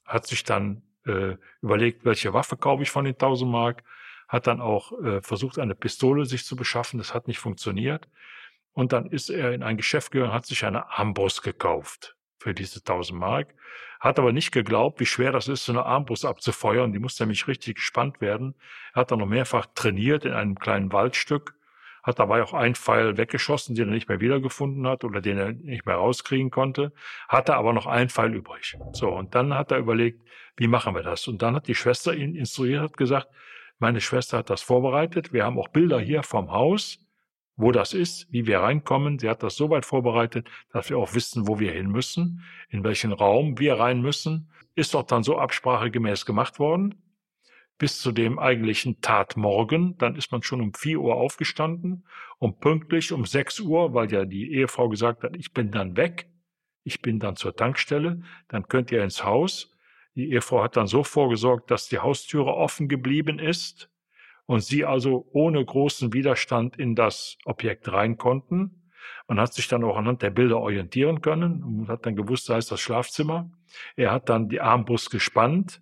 hat sich dann äh, überlegt, welche Waffe kaufe ich von den 1000 Mark, hat dann auch äh, versucht, eine Pistole sich zu beschaffen. Das hat nicht funktioniert. Und dann ist er in ein Geschäft gegangen, hat sich eine Armbrust gekauft für diese 1000 Mark, hat aber nicht geglaubt, wie schwer das ist, so eine Armbrust abzufeuern. Die muss nämlich richtig gespannt werden. Er hat dann noch mehrfach trainiert in einem kleinen Waldstück hat dabei auch einen Pfeil weggeschossen, den er nicht mehr wiedergefunden hat oder den er nicht mehr rauskriegen konnte, hatte aber noch einen Pfeil übrig. So, und dann hat er überlegt, wie machen wir das? Und dann hat die Schwester ihn instruiert, hat gesagt, meine Schwester hat das vorbereitet, wir haben auch Bilder hier vom Haus, wo das ist, wie wir reinkommen. Sie hat das so weit vorbereitet, dass wir auch wissen, wo wir hin müssen, in welchen Raum wir rein müssen. Ist doch dann so absprachegemäß gemacht worden bis zu dem eigentlichen Tatmorgen. Dann ist man schon um vier Uhr aufgestanden und pünktlich um sechs Uhr, weil ja die Ehefrau gesagt hat, ich bin dann weg, ich bin dann zur Tankstelle, dann könnt ihr ins Haus. Die Ehefrau hat dann so vorgesorgt, dass die Haustüre offen geblieben ist und sie also ohne großen Widerstand in das Objekt rein konnten. Man hat sich dann auch anhand der Bilder orientieren können und hat dann gewusst, da ist das Schlafzimmer. Er hat dann die Armbrust gespannt,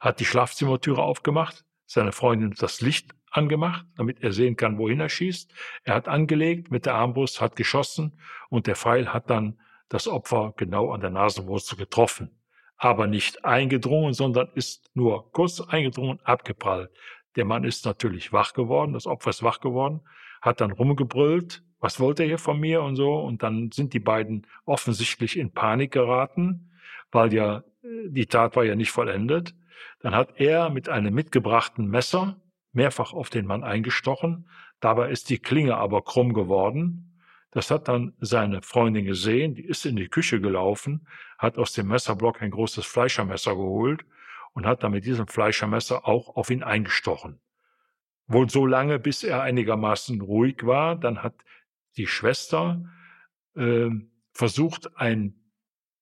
hat die Schlafzimmertüre aufgemacht, seine Freundin das Licht angemacht, damit er sehen kann, wohin er schießt. Er hat angelegt mit der Armbrust, hat geschossen und der Pfeil hat dann das Opfer genau an der Nasenwurzel getroffen. Aber nicht eingedrungen, sondern ist nur kurz eingedrungen, abgeprallt. Der Mann ist natürlich wach geworden, das Opfer ist wach geworden, hat dann rumgebrüllt, was wollte er hier von mir und so. Und dann sind die beiden offensichtlich in Panik geraten, weil ja äh, die Tat war ja nicht vollendet. Dann hat er mit einem mitgebrachten Messer mehrfach auf den Mann eingestochen. Dabei ist die Klinge aber krumm geworden. Das hat dann seine Freundin gesehen, die ist in die Küche gelaufen, hat aus dem Messerblock ein großes Fleischermesser geholt und hat dann mit diesem Fleischermesser auch auf ihn eingestochen. Wohl so lange, bis er einigermaßen ruhig war. Dann hat die Schwester äh, versucht, ein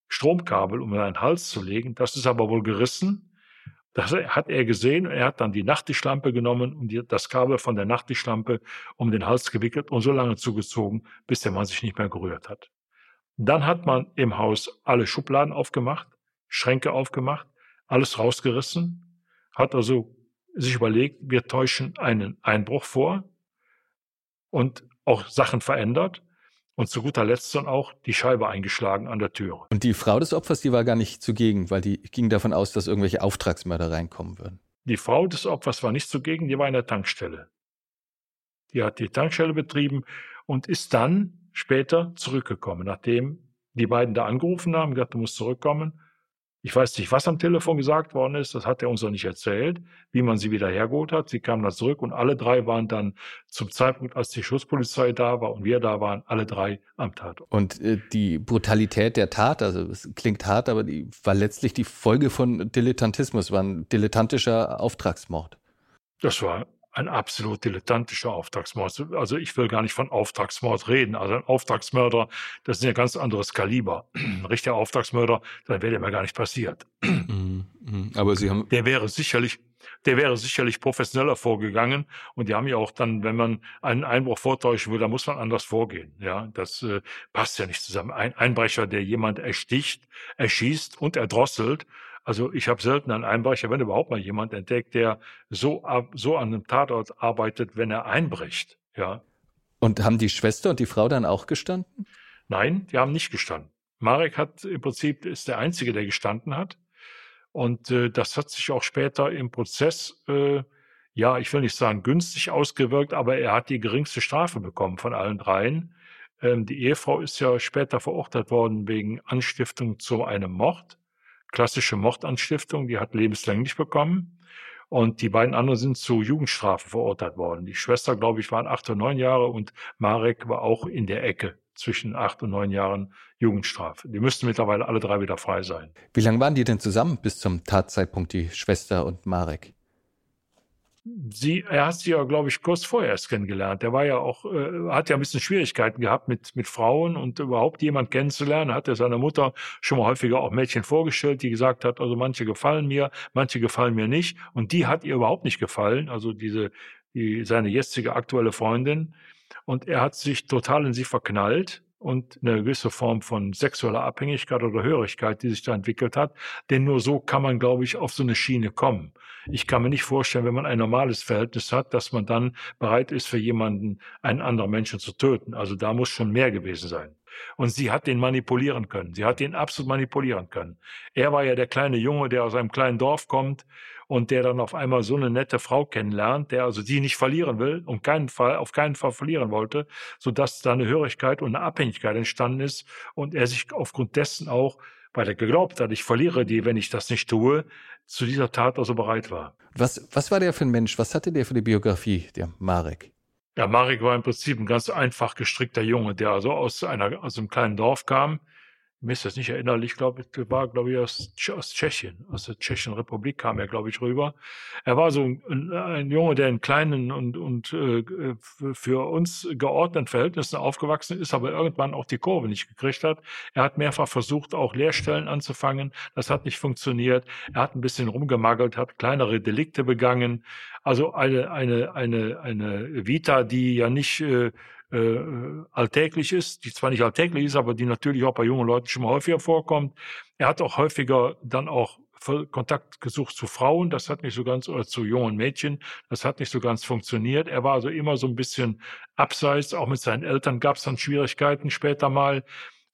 Stromkabel um seinen Hals zu legen. Das ist aber wohl gerissen. Das hat er gesehen. Er hat dann die Nachttischlampe genommen und die, das Kabel von der Nachttischlampe um den Hals gewickelt und so lange zugezogen, bis der Mann sich nicht mehr gerührt hat. Dann hat man im Haus alle Schubladen aufgemacht, Schränke aufgemacht, alles rausgerissen, hat also sich überlegt, wir täuschen einen Einbruch vor und auch Sachen verändert und zu guter Letzt dann auch die Scheibe eingeschlagen an der Tür. Und die Frau des Opfers, die war gar nicht zugegen, weil die ging davon aus, dass irgendwelche Auftragsmörder reinkommen würden. Die Frau des Opfers war nicht zugegen, die war in der Tankstelle. Die hat die Tankstelle betrieben und ist dann später zurückgekommen, nachdem die beiden da angerufen haben, gesagt, du musst zurückkommen. Ich weiß nicht, was am Telefon gesagt worden ist, das hat er uns noch nicht erzählt, wie man sie wieder hergeholt hat. Sie kamen dann zurück und alle drei waren dann zum Zeitpunkt, als die Schutzpolizei da war und wir da waren, alle drei am Tatort. Und äh, die Brutalität der Tat, also es klingt hart, aber die war letztlich die Folge von Dilettantismus, war ein dilettantischer Auftragsmord. Das war ein absolut dilettantischer Auftragsmord. Also ich will gar nicht von Auftragsmord reden. Also ein Auftragsmörder, das ist ein ganz anderes Kaliber. Ein richtiger Auftragsmörder, dann wäre der mir gar nicht passiert. Mhm, mhm. Aber Sie haben. Der wäre sicherlich, der wäre sicherlich professioneller vorgegangen. Und die haben ja auch dann, wenn man einen Einbruch vortäuschen will, da muss man anders vorgehen. Ja, das äh, passt ja nicht zusammen. Ein Einbrecher, der jemand ersticht, erschießt und erdrosselt, also ich habe selten einen Einbrecher, wenn überhaupt mal jemand entdeckt, der so, so an einem Tatort arbeitet, wenn er einbricht. Ja. Und haben die Schwester und die Frau dann auch gestanden? Nein, die haben nicht gestanden. Marek hat im Prinzip ist der einzige, der gestanden hat. Und äh, das hat sich auch später im Prozess, äh, ja, ich will nicht sagen günstig ausgewirkt, aber er hat die geringste Strafe bekommen von allen dreien. Ähm, die Ehefrau ist ja später verurteilt worden wegen Anstiftung zu einem Mord klassische Mordanstiftung, die hat lebenslänglich bekommen. Und die beiden anderen sind zu Jugendstrafe verurteilt worden. Die Schwester, glaube ich, waren acht oder neun Jahre und Marek war auch in der Ecke. zwischen acht und neun Jahren Jugendstrafe. Die müssten mittlerweile alle drei wieder frei sein. Wie lange waren die denn zusammen bis zum Tatzeitpunkt, die Schwester und Marek? Sie, er hat sie ja, glaube ich, kurz vorher erst kennengelernt. Er war ja auch, äh, hat ja ein bisschen Schwierigkeiten gehabt mit, mit Frauen und überhaupt jemand kennenzulernen. Er hat er seiner Mutter schon mal häufiger auch Mädchen vorgestellt, die gesagt hat, also manche gefallen mir, manche gefallen mir nicht. Und die hat ihr überhaupt nicht gefallen. Also diese, die, seine jetzige aktuelle Freundin. Und er hat sich total in sie verknallt und eine gewisse Form von sexueller Abhängigkeit oder Hörigkeit, die sich da entwickelt hat. Denn nur so kann man, glaube ich, auf so eine Schiene kommen. Ich kann mir nicht vorstellen, wenn man ein normales Verhältnis hat, dass man dann bereit ist, für jemanden einen anderen Menschen zu töten. Also da muss schon mehr gewesen sein. Und sie hat den manipulieren können. Sie hat ihn absolut manipulieren können. Er war ja der kleine Junge, der aus einem kleinen Dorf kommt und der dann auf einmal so eine nette Frau kennenlernt, der also die nicht verlieren will, um keinen Fall, auf keinen Fall verlieren wollte, sodass da eine Hörigkeit und eine Abhängigkeit entstanden ist und er sich aufgrund dessen auch, weil er geglaubt hat, ich verliere die, wenn ich das nicht tue, zu dieser Tat also bereit war. Was, was war der für ein Mensch? Was hatte der für die Biografie, der Marek? Ja, Marek war im Prinzip ein ganz einfach gestrickter Junge, der also aus einer, aus einem kleinen Dorf kam, mir ist das nicht erinnerlich, glaube ich, war, glaube ich, aus, aus Tschechien, aus der Tschechischen Republik kam er, glaube ich, rüber. Er war so ein, ein Junge, der in kleinen und, und äh, für uns geordneten Verhältnissen aufgewachsen ist, aber irgendwann auch die Kurve nicht gekriegt hat. Er hat mehrfach versucht, auch Lehrstellen anzufangen. Das hat nicht funktioniert. Er hat ein bisschen rumgemagelt, hat kleinere Delikte begangen. Also eine, eine, eine, eine Vita, die ja nicht äh, äh, alltäglich ist, die zwar nicht alltäglich ist, aber die natürlich auch bei jungen Leuten schon mal häufiger vorkommt. Er hat auch häufiger dann auch Kontakt gesucht zu Frauen, das hat nicht so ganz, oder zu jungen Mädchen, das hat nicht so ganz funktioniert. Er war also immer so ein bisschen abseits, auch mit seinen Eltern gab es dann Schwierigkeiten später mal.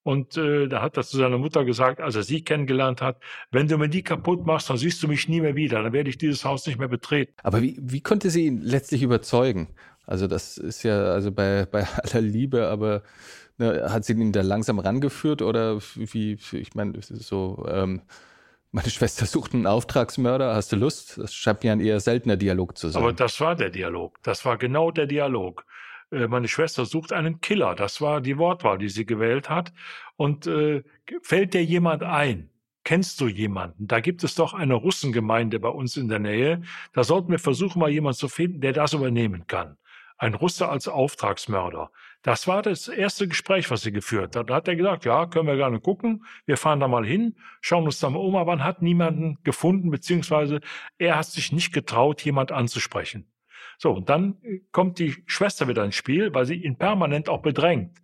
Und äh, da hat er zu seiner Mutter gesagt, als er sie kennengelernt hat, wenn du mir die kaputt machst, dann siehst du mich nie mehr wieder, dann werde ich dieses Haus nicht mehr betreten. Aber wie, wie konnte sie ihn letztlich überzeugen? Also das ist ja also bei, *laughs* bei aller Liebe, aber ne, hat sie ihn da langsam rangeführt oder wie, ich meine, so, ähm, meine Schwester sucht einen Auftragsmörder, hast du Lust? Das scheint mir ein eher seltener Dialog zu sein. Aber das war der Dialog, das war genau der Dialog. Äh, meine Schwester sucht einen Killer, das war die Wortwahl, die sie gewählt hat. Und äh, fällt dir jemand ein? Kennst du jemanden? Da gibt es doch eine Russengemeinde bei uns in der Nähe. Da sollten wir versuchen, mal jemanden zu finden, der das übernehmen kann ein Russe als Auftragsmörder. Das war das erste Gespräch, was sie geführt hat. Da hat er gesagt, ja, können wir gerne gucken. Wir fahren da mal hin, schauen uns da mal um. Aber man hat niemanden gefunden, beziehungsweise er hat sich nicht getraut, jemand anzusprechen. So, und dann kommt die Schwester wieder ins Spiel, weil sie ihn permanent auch bedrängt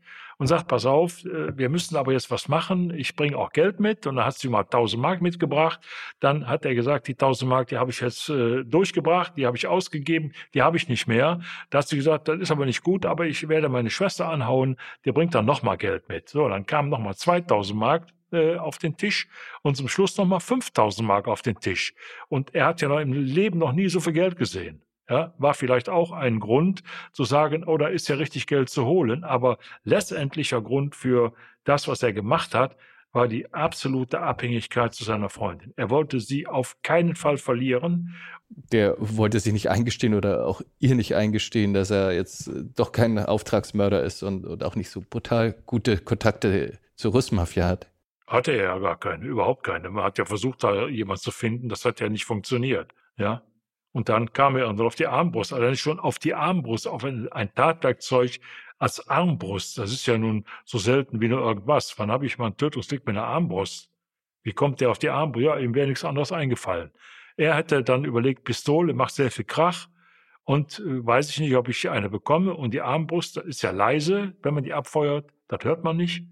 und sagt, pass auf, äh, wir müssen aber jetzt was machen, ich bringe auch Geld mit und dann hat sie mal 1000 Mark mitgebracht. Dann hat er gesagt, die 1000 Mark, die habe ich jetzt äh, durchgebracht, die habe ich ausgegeben, die habe ich nicht mehr. Da hat sie gesagt, das ist aber nicht gut, aber ich werde meine Schwester anhauen, der bringt dann nochmal Geld mit. So, dann kamen nochmal 2000 Mark äh, auf den Tisch und zum Schluss nochmal 5000 Mark auf den Tisch. Und er hat ja noch im Leben noch nie so viel Geld gesehen. Ja, war vielleicht auch ein Grund zu sagen, oh, da ist ja richtig Geld zu holen. Aber letztendlicher Grund für das, was er gemacht hat, war die absolute Abhängigkeit zu seiner Freundin. Er wollte sie auf keinen Fall verlieren. Der wollte sich nicht eingestehen oder auch ihr nicht eingestehen, dass er jetzt äh, doch kein Auftragsmörder ist und, und auch nicht so brutal gute Kontakte zur Russmafia hat. Hatte er ja gar keine, überhaupt keine. Man hat ja versucht, da jemand zu finden. Das hat ja nicht funktioniert. Ja, und dann kam er auf die Armbrust, allein schon auf die Armbrust, auf ein, ein Tatwerkzeug als Armbrust. Das ist ja nun so selten wie nur irgendwas. Wann habe ich mal einen Tötungsdelikt mit einer Armbrust? Wie kommt der auf die Armbrust? Ja, ihm wäre nichts anderes eingefallen. Er hätte dann überlegt, Pistole macht sehr viel Krach und äh, weiß ich nicht, ob ich eine bekomme. Und die Armbrust ist ja leise, wenn man die abfeuert. Das hört man nicht.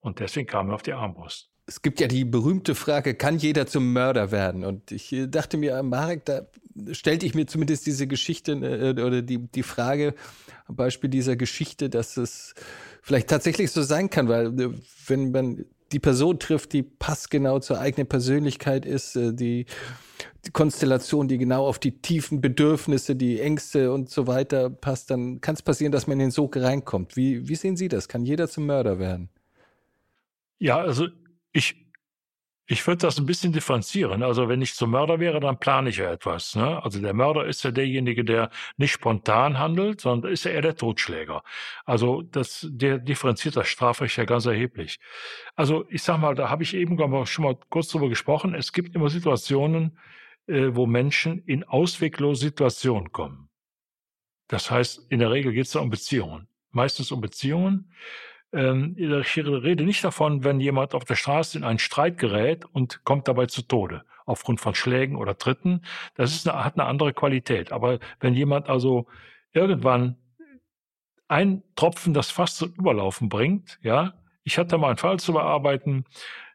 Und deswegen kam er auf die Armbrust es gibt ja die berühmte Frage, kann jeder zum Mörder werden? Und ich äh, dachte mir, Marek, da stellte ich mir zumindest diese Geschichte äh, oder die, die Frage am Beispiel dieser Geschichte, dass es vielleicht tatsächlich so sein kann, weil äh, wenn man die Person trifft, die passgenau zur eigenen Persönlichkeit ist, die, die Konstellation, die genau auf die tiefen Bedürfnisse, die Ängste und so weiter passt, dann kann es passieren, dass man in den Sog reinkommt. Wie, wie sehen Sie das? Kann jeder zum Mörder werden? Ja, also ich, Ich würde das ein bisschen differenzieren. Also wenn ich zum Mörder wäre, dann plane ich ja etwas. Ne? Also der Mörder ist ja derjenige, der nicht spontan handelt, sondern ist ja eher der Totschläger. Also das, der differenziert das Strafrecht ja ganz erheblich. Also ich sag mal, da habe ich eben schon mal kurz drüber gesprochen. Es gibt immer Situationen, äh, wo Menschen in ausweglose Situationen kommen. Das heißt, in der Regel geht es da um Beziehungen. Meistens um Beziehungen. Ähm, ich rede nicht davon, wenn jemand auf der Straße in einen Streit gerät und kommt dabei zu Tode, aufgrund von Schlägen oder Tritten. Das ist eine, hat eine andere Qualität. Aber wenn jemand also irgendwann ein Tropfen das Fass zum Überlaufen bringt, ja, ich hatte mal einen Fall zu bearbeiten,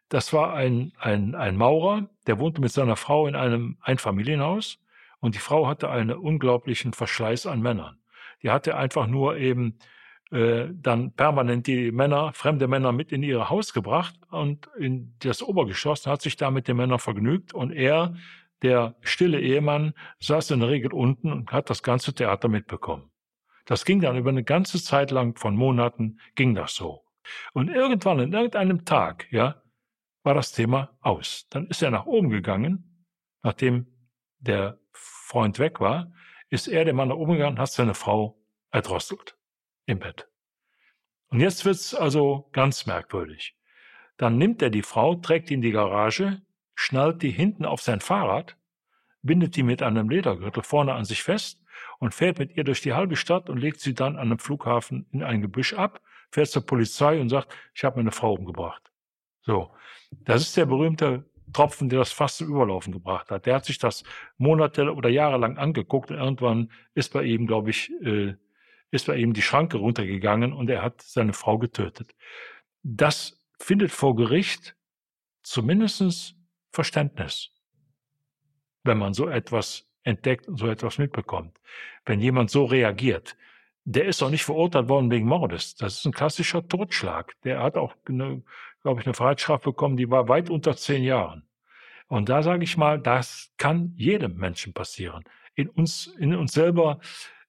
das war ein, ein, ein Maurer, der wohnte mit seiner Frau in einem Einfamilienhaus und die Frau hatte einen unglaublichen Verschleiß an Männern. Die hatte einfach nur eben äh, dann permanent die Männer, fremde Männer mit in ihr Haus gebracht und in das Obergeschoss hat sich da mit den Männern vergnügt und er, der stille Ehemann, saß in der Regel unten und hat das ganze Theater mitbekommen. Das ging dann über eine ganze Zeit lang von Monaten ging das so. Und irgendwann in irgendeinem Tag, ja, war das Thema aus. Dann ist er nach oben gegangen, nachdem der Freund weg war, ist er, der Mann, nach oben gegangen, hat seine Frau erdrosselt im Bett. Und jetzt wird's also ganz merkwürdig. Dann nimmt er die Frau, trägt die in die Garage, schnallt die hinten auf sein Fahrrad, bindet die mit einem Ledergürtel vorne an sich fest und fährt mit ihr durch die halbe Stadt und legt sie dann an einem Flughafen in ein Gebüsch ab, fährt zur Polizei und sagt, ich habe meine Frau umgebracht. So, das ist der berühmte Tropfen, der das fast zum Überlaufen gebracht hat. Der hat sich das Monate oder Jahre lang angeguckt und irgendwann ist bei ihm, glaube ich, äh, ist bei ihm die Schranke runtergegangen und er hat seine Frau getötet. Das findet vor Gericht zumindest Verständnis, wenn man so etwas entdeckt und so etwas mitbekommt. Wenn jemand so reagiert, der ist auch nicht verurteilt worden wegen Mordes. Das ist ein klassischer Totschlag. Der hat auch, eine, glaube ich, eine Freiheitsstrafe bekommen, die war weit unter zehn Jahren. Und da sage ich mal, das kann jedem Menschen passieren. In uns, in uns selber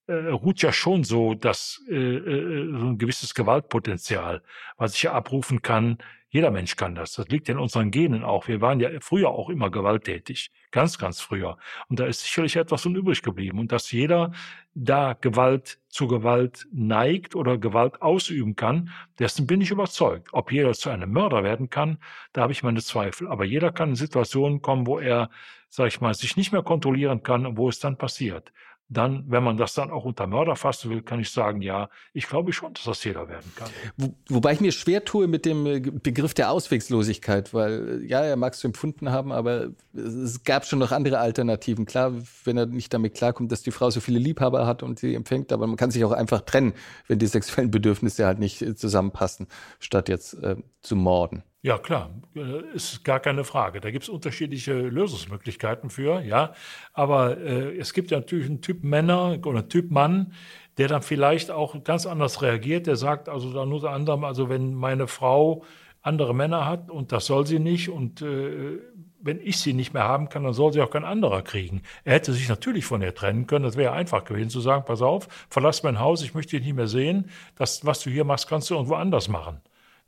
äh, ruht ja schon so, dass äh, äh, so ein gewisses Gewaltpotenzial, was ich ja abrufen kann. Jeder Mensch kann das. Das liegt in unseren Genen auch. Wir waren ja früher auch immer gewalttätig. Ganz, ganz früher. Und da ist sicherlich etwas unübrig geblieben. Und dass jeder da Gewalt zu Gewalt neigt oder Gewalt ausüben kann, dessen bin ich überzeugt. Ob jeder zu einem Mörder werden kann, da habe ich meine Zweifel. Aber jeder kann in Situationen kommen, wo er, sag ich mal, sich nicht mehr kontrollieren kann und wo es dann passiert dann, wenn man das dann auch unter Mörder fassen will, kann ich sagen, ja, ich glaube schon, dass das jeder werden kann. Wo, wobei ich mir schwer tue mit dem äh, Begriff der Auswegslosigkeit, weil äh, ja, er mag es empfunden haben, aber es gab schon noch andere Alternativen. Klar, wenn er nicht damit klarkommt, dass die Frau so viele Liebhaber hat und sie empfängt, aber man kann sich auch einfach trennen, wenn die sexuellen Bedürfnisse halt nicht äh, zusammenpassen, statt jetzt äh, zu morden. Ja, klar, äh, ist gar keine Frage. Da gibt es unterschiedliche Lösungsmöglichkeiten für, ja. Aber äh, es gibt ja natürlich einen Typ Männer oder einen Typ Mann, der dann vielleicht auch ganz anders reagiert. Der sagt also dann unter anderem, also wenn meine Frau andere Männer hat und das soll sie nicht und äh, wenn ich sie nicht mehr haben kann, dann soll sie auch kein anderer kriegen. Er hätte sich natürlich von ihr trennen können. Das wäre einfach gewesen zu sagen, pass auf, verlass mein Haus, ich möchte dich nicht mehr sehen. Das, was du hier machst, kannst du irgendwo anders machen.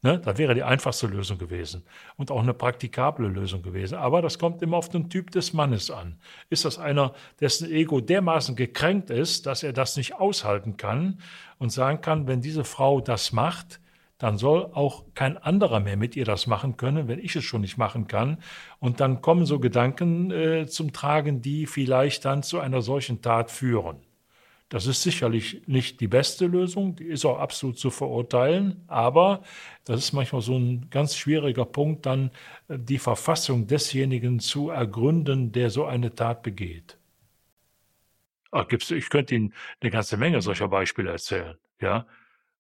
Ne? Das wäre die einfachste Lösung gewesen und auch eine praktikable Lösung gewesen. Aber das kommt immer auf den Typ des Mannes an. Ist das einer, dessen Ego dermaßen gekränkt ist, dass er das nicht aushalten kann und sagen kann, wenn diese Frau das macht, dann soll auch kein anderer mehr mit ihr das machen können, wenn ich es schon nicht machen kann. Und dann kommen so Gedanken äh, zum Tragen, die vielleicht dann zu einer solchen Tat führen. Das ist sicherlich nicht die beste Lösung, die ist auch absolut zu verurteilen, aber das ist manchmal so ein ganz schwieriger Punkt, dann äh, die Verfassung desjenigen zu ergründen, der so eine Tat begeht. Ach, gibt's, ich könnte Ihnen eine ganze Menge solcher Beispiele erzählen, ja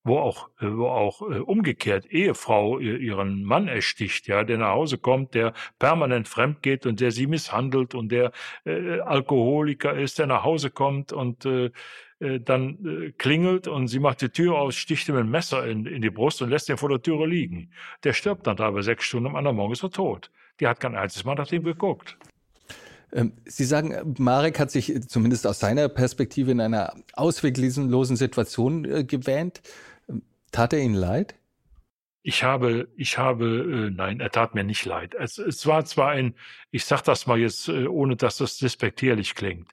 wo auch, äh, wo auch äh, umgekehrt Ehefrau ihren Mann ersticht, ja, der nach Hause kommt, der permanent fremd geht und der sie misshandelt und der äh, Alkoholiker ist, der nach Hause kommt und äh, äh dann äh, klingelt und sie macht die Tür aus, sticht ihm ein Messer in, in die Brust und lässt ihn vor der Türe liegen. Der stirbt dann da bei sechs Stunden, am anderen Morgen ist er tot. Die hat kein einziges Mal nach dem geguckt. Ähm, Sie sagen, Marek hat sich zumindest aus seiner Perspektive in einer ausweglosen Situation gewähnt. Tat er Ihnen leid? ich habe, ich habe, äh, nein, er tat mir nicht leid. Es, es war zwar ein, ich sag das mal jetzt, äh, ohne dass das despektierlich klingt.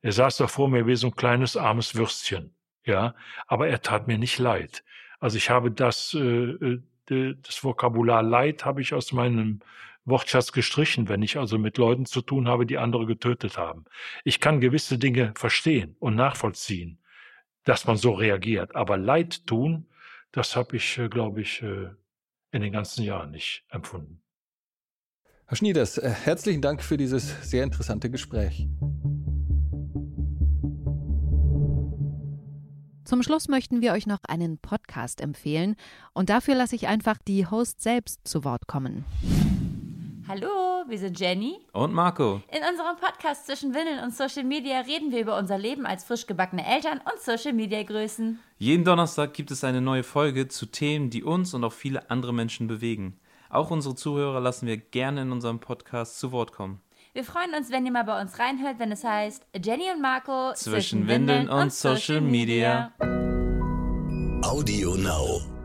Er saß da vor mir wie so ein kleines armes Würstchen, ja, aber er tat mir nicht leid. Also ich habe das, äh, äh das Vokabular Leid habe ich aus meinem Wortschatz gestrichen, wenn ich also mit Leuten zu tun habe, die andere getötet haben. Ich kann gewisse Dinge verstehen und nachvollziehen, dass man so reagiert, aber Leid tun, das habe ich, äh, glaube ich, äh, in den ganzen Jahren nicht empfunden. Herr Schnieders, äh, herzlichen Dank für dieses sehr interessante Gespräch. Zum Schluss möchten wir euch noch einen Podcast empfehlen und dafür lasse ich einfach die Host selbst zu Wort kommen. Hallo, wir sind Jenny und Marco. In unserem Podcast zwischen Windeln und Social Media reden wir über unser Leben als frisch gebackene Eltern und Social Media Größen. Jeden Donnerstag gibt es eine neue Folge zu Themen, die uns und auch viele andere Menschen bewegen. Auch unsere Zuhörer lassen wir gerne in unserem Podcast zu Wort kommen. Wir freuen uns, wenn ihr mal bei uns reinhört, wenn es heißt Jenny und Marco zwischen, zwischen Windeln und, und Social Media. Audio Now.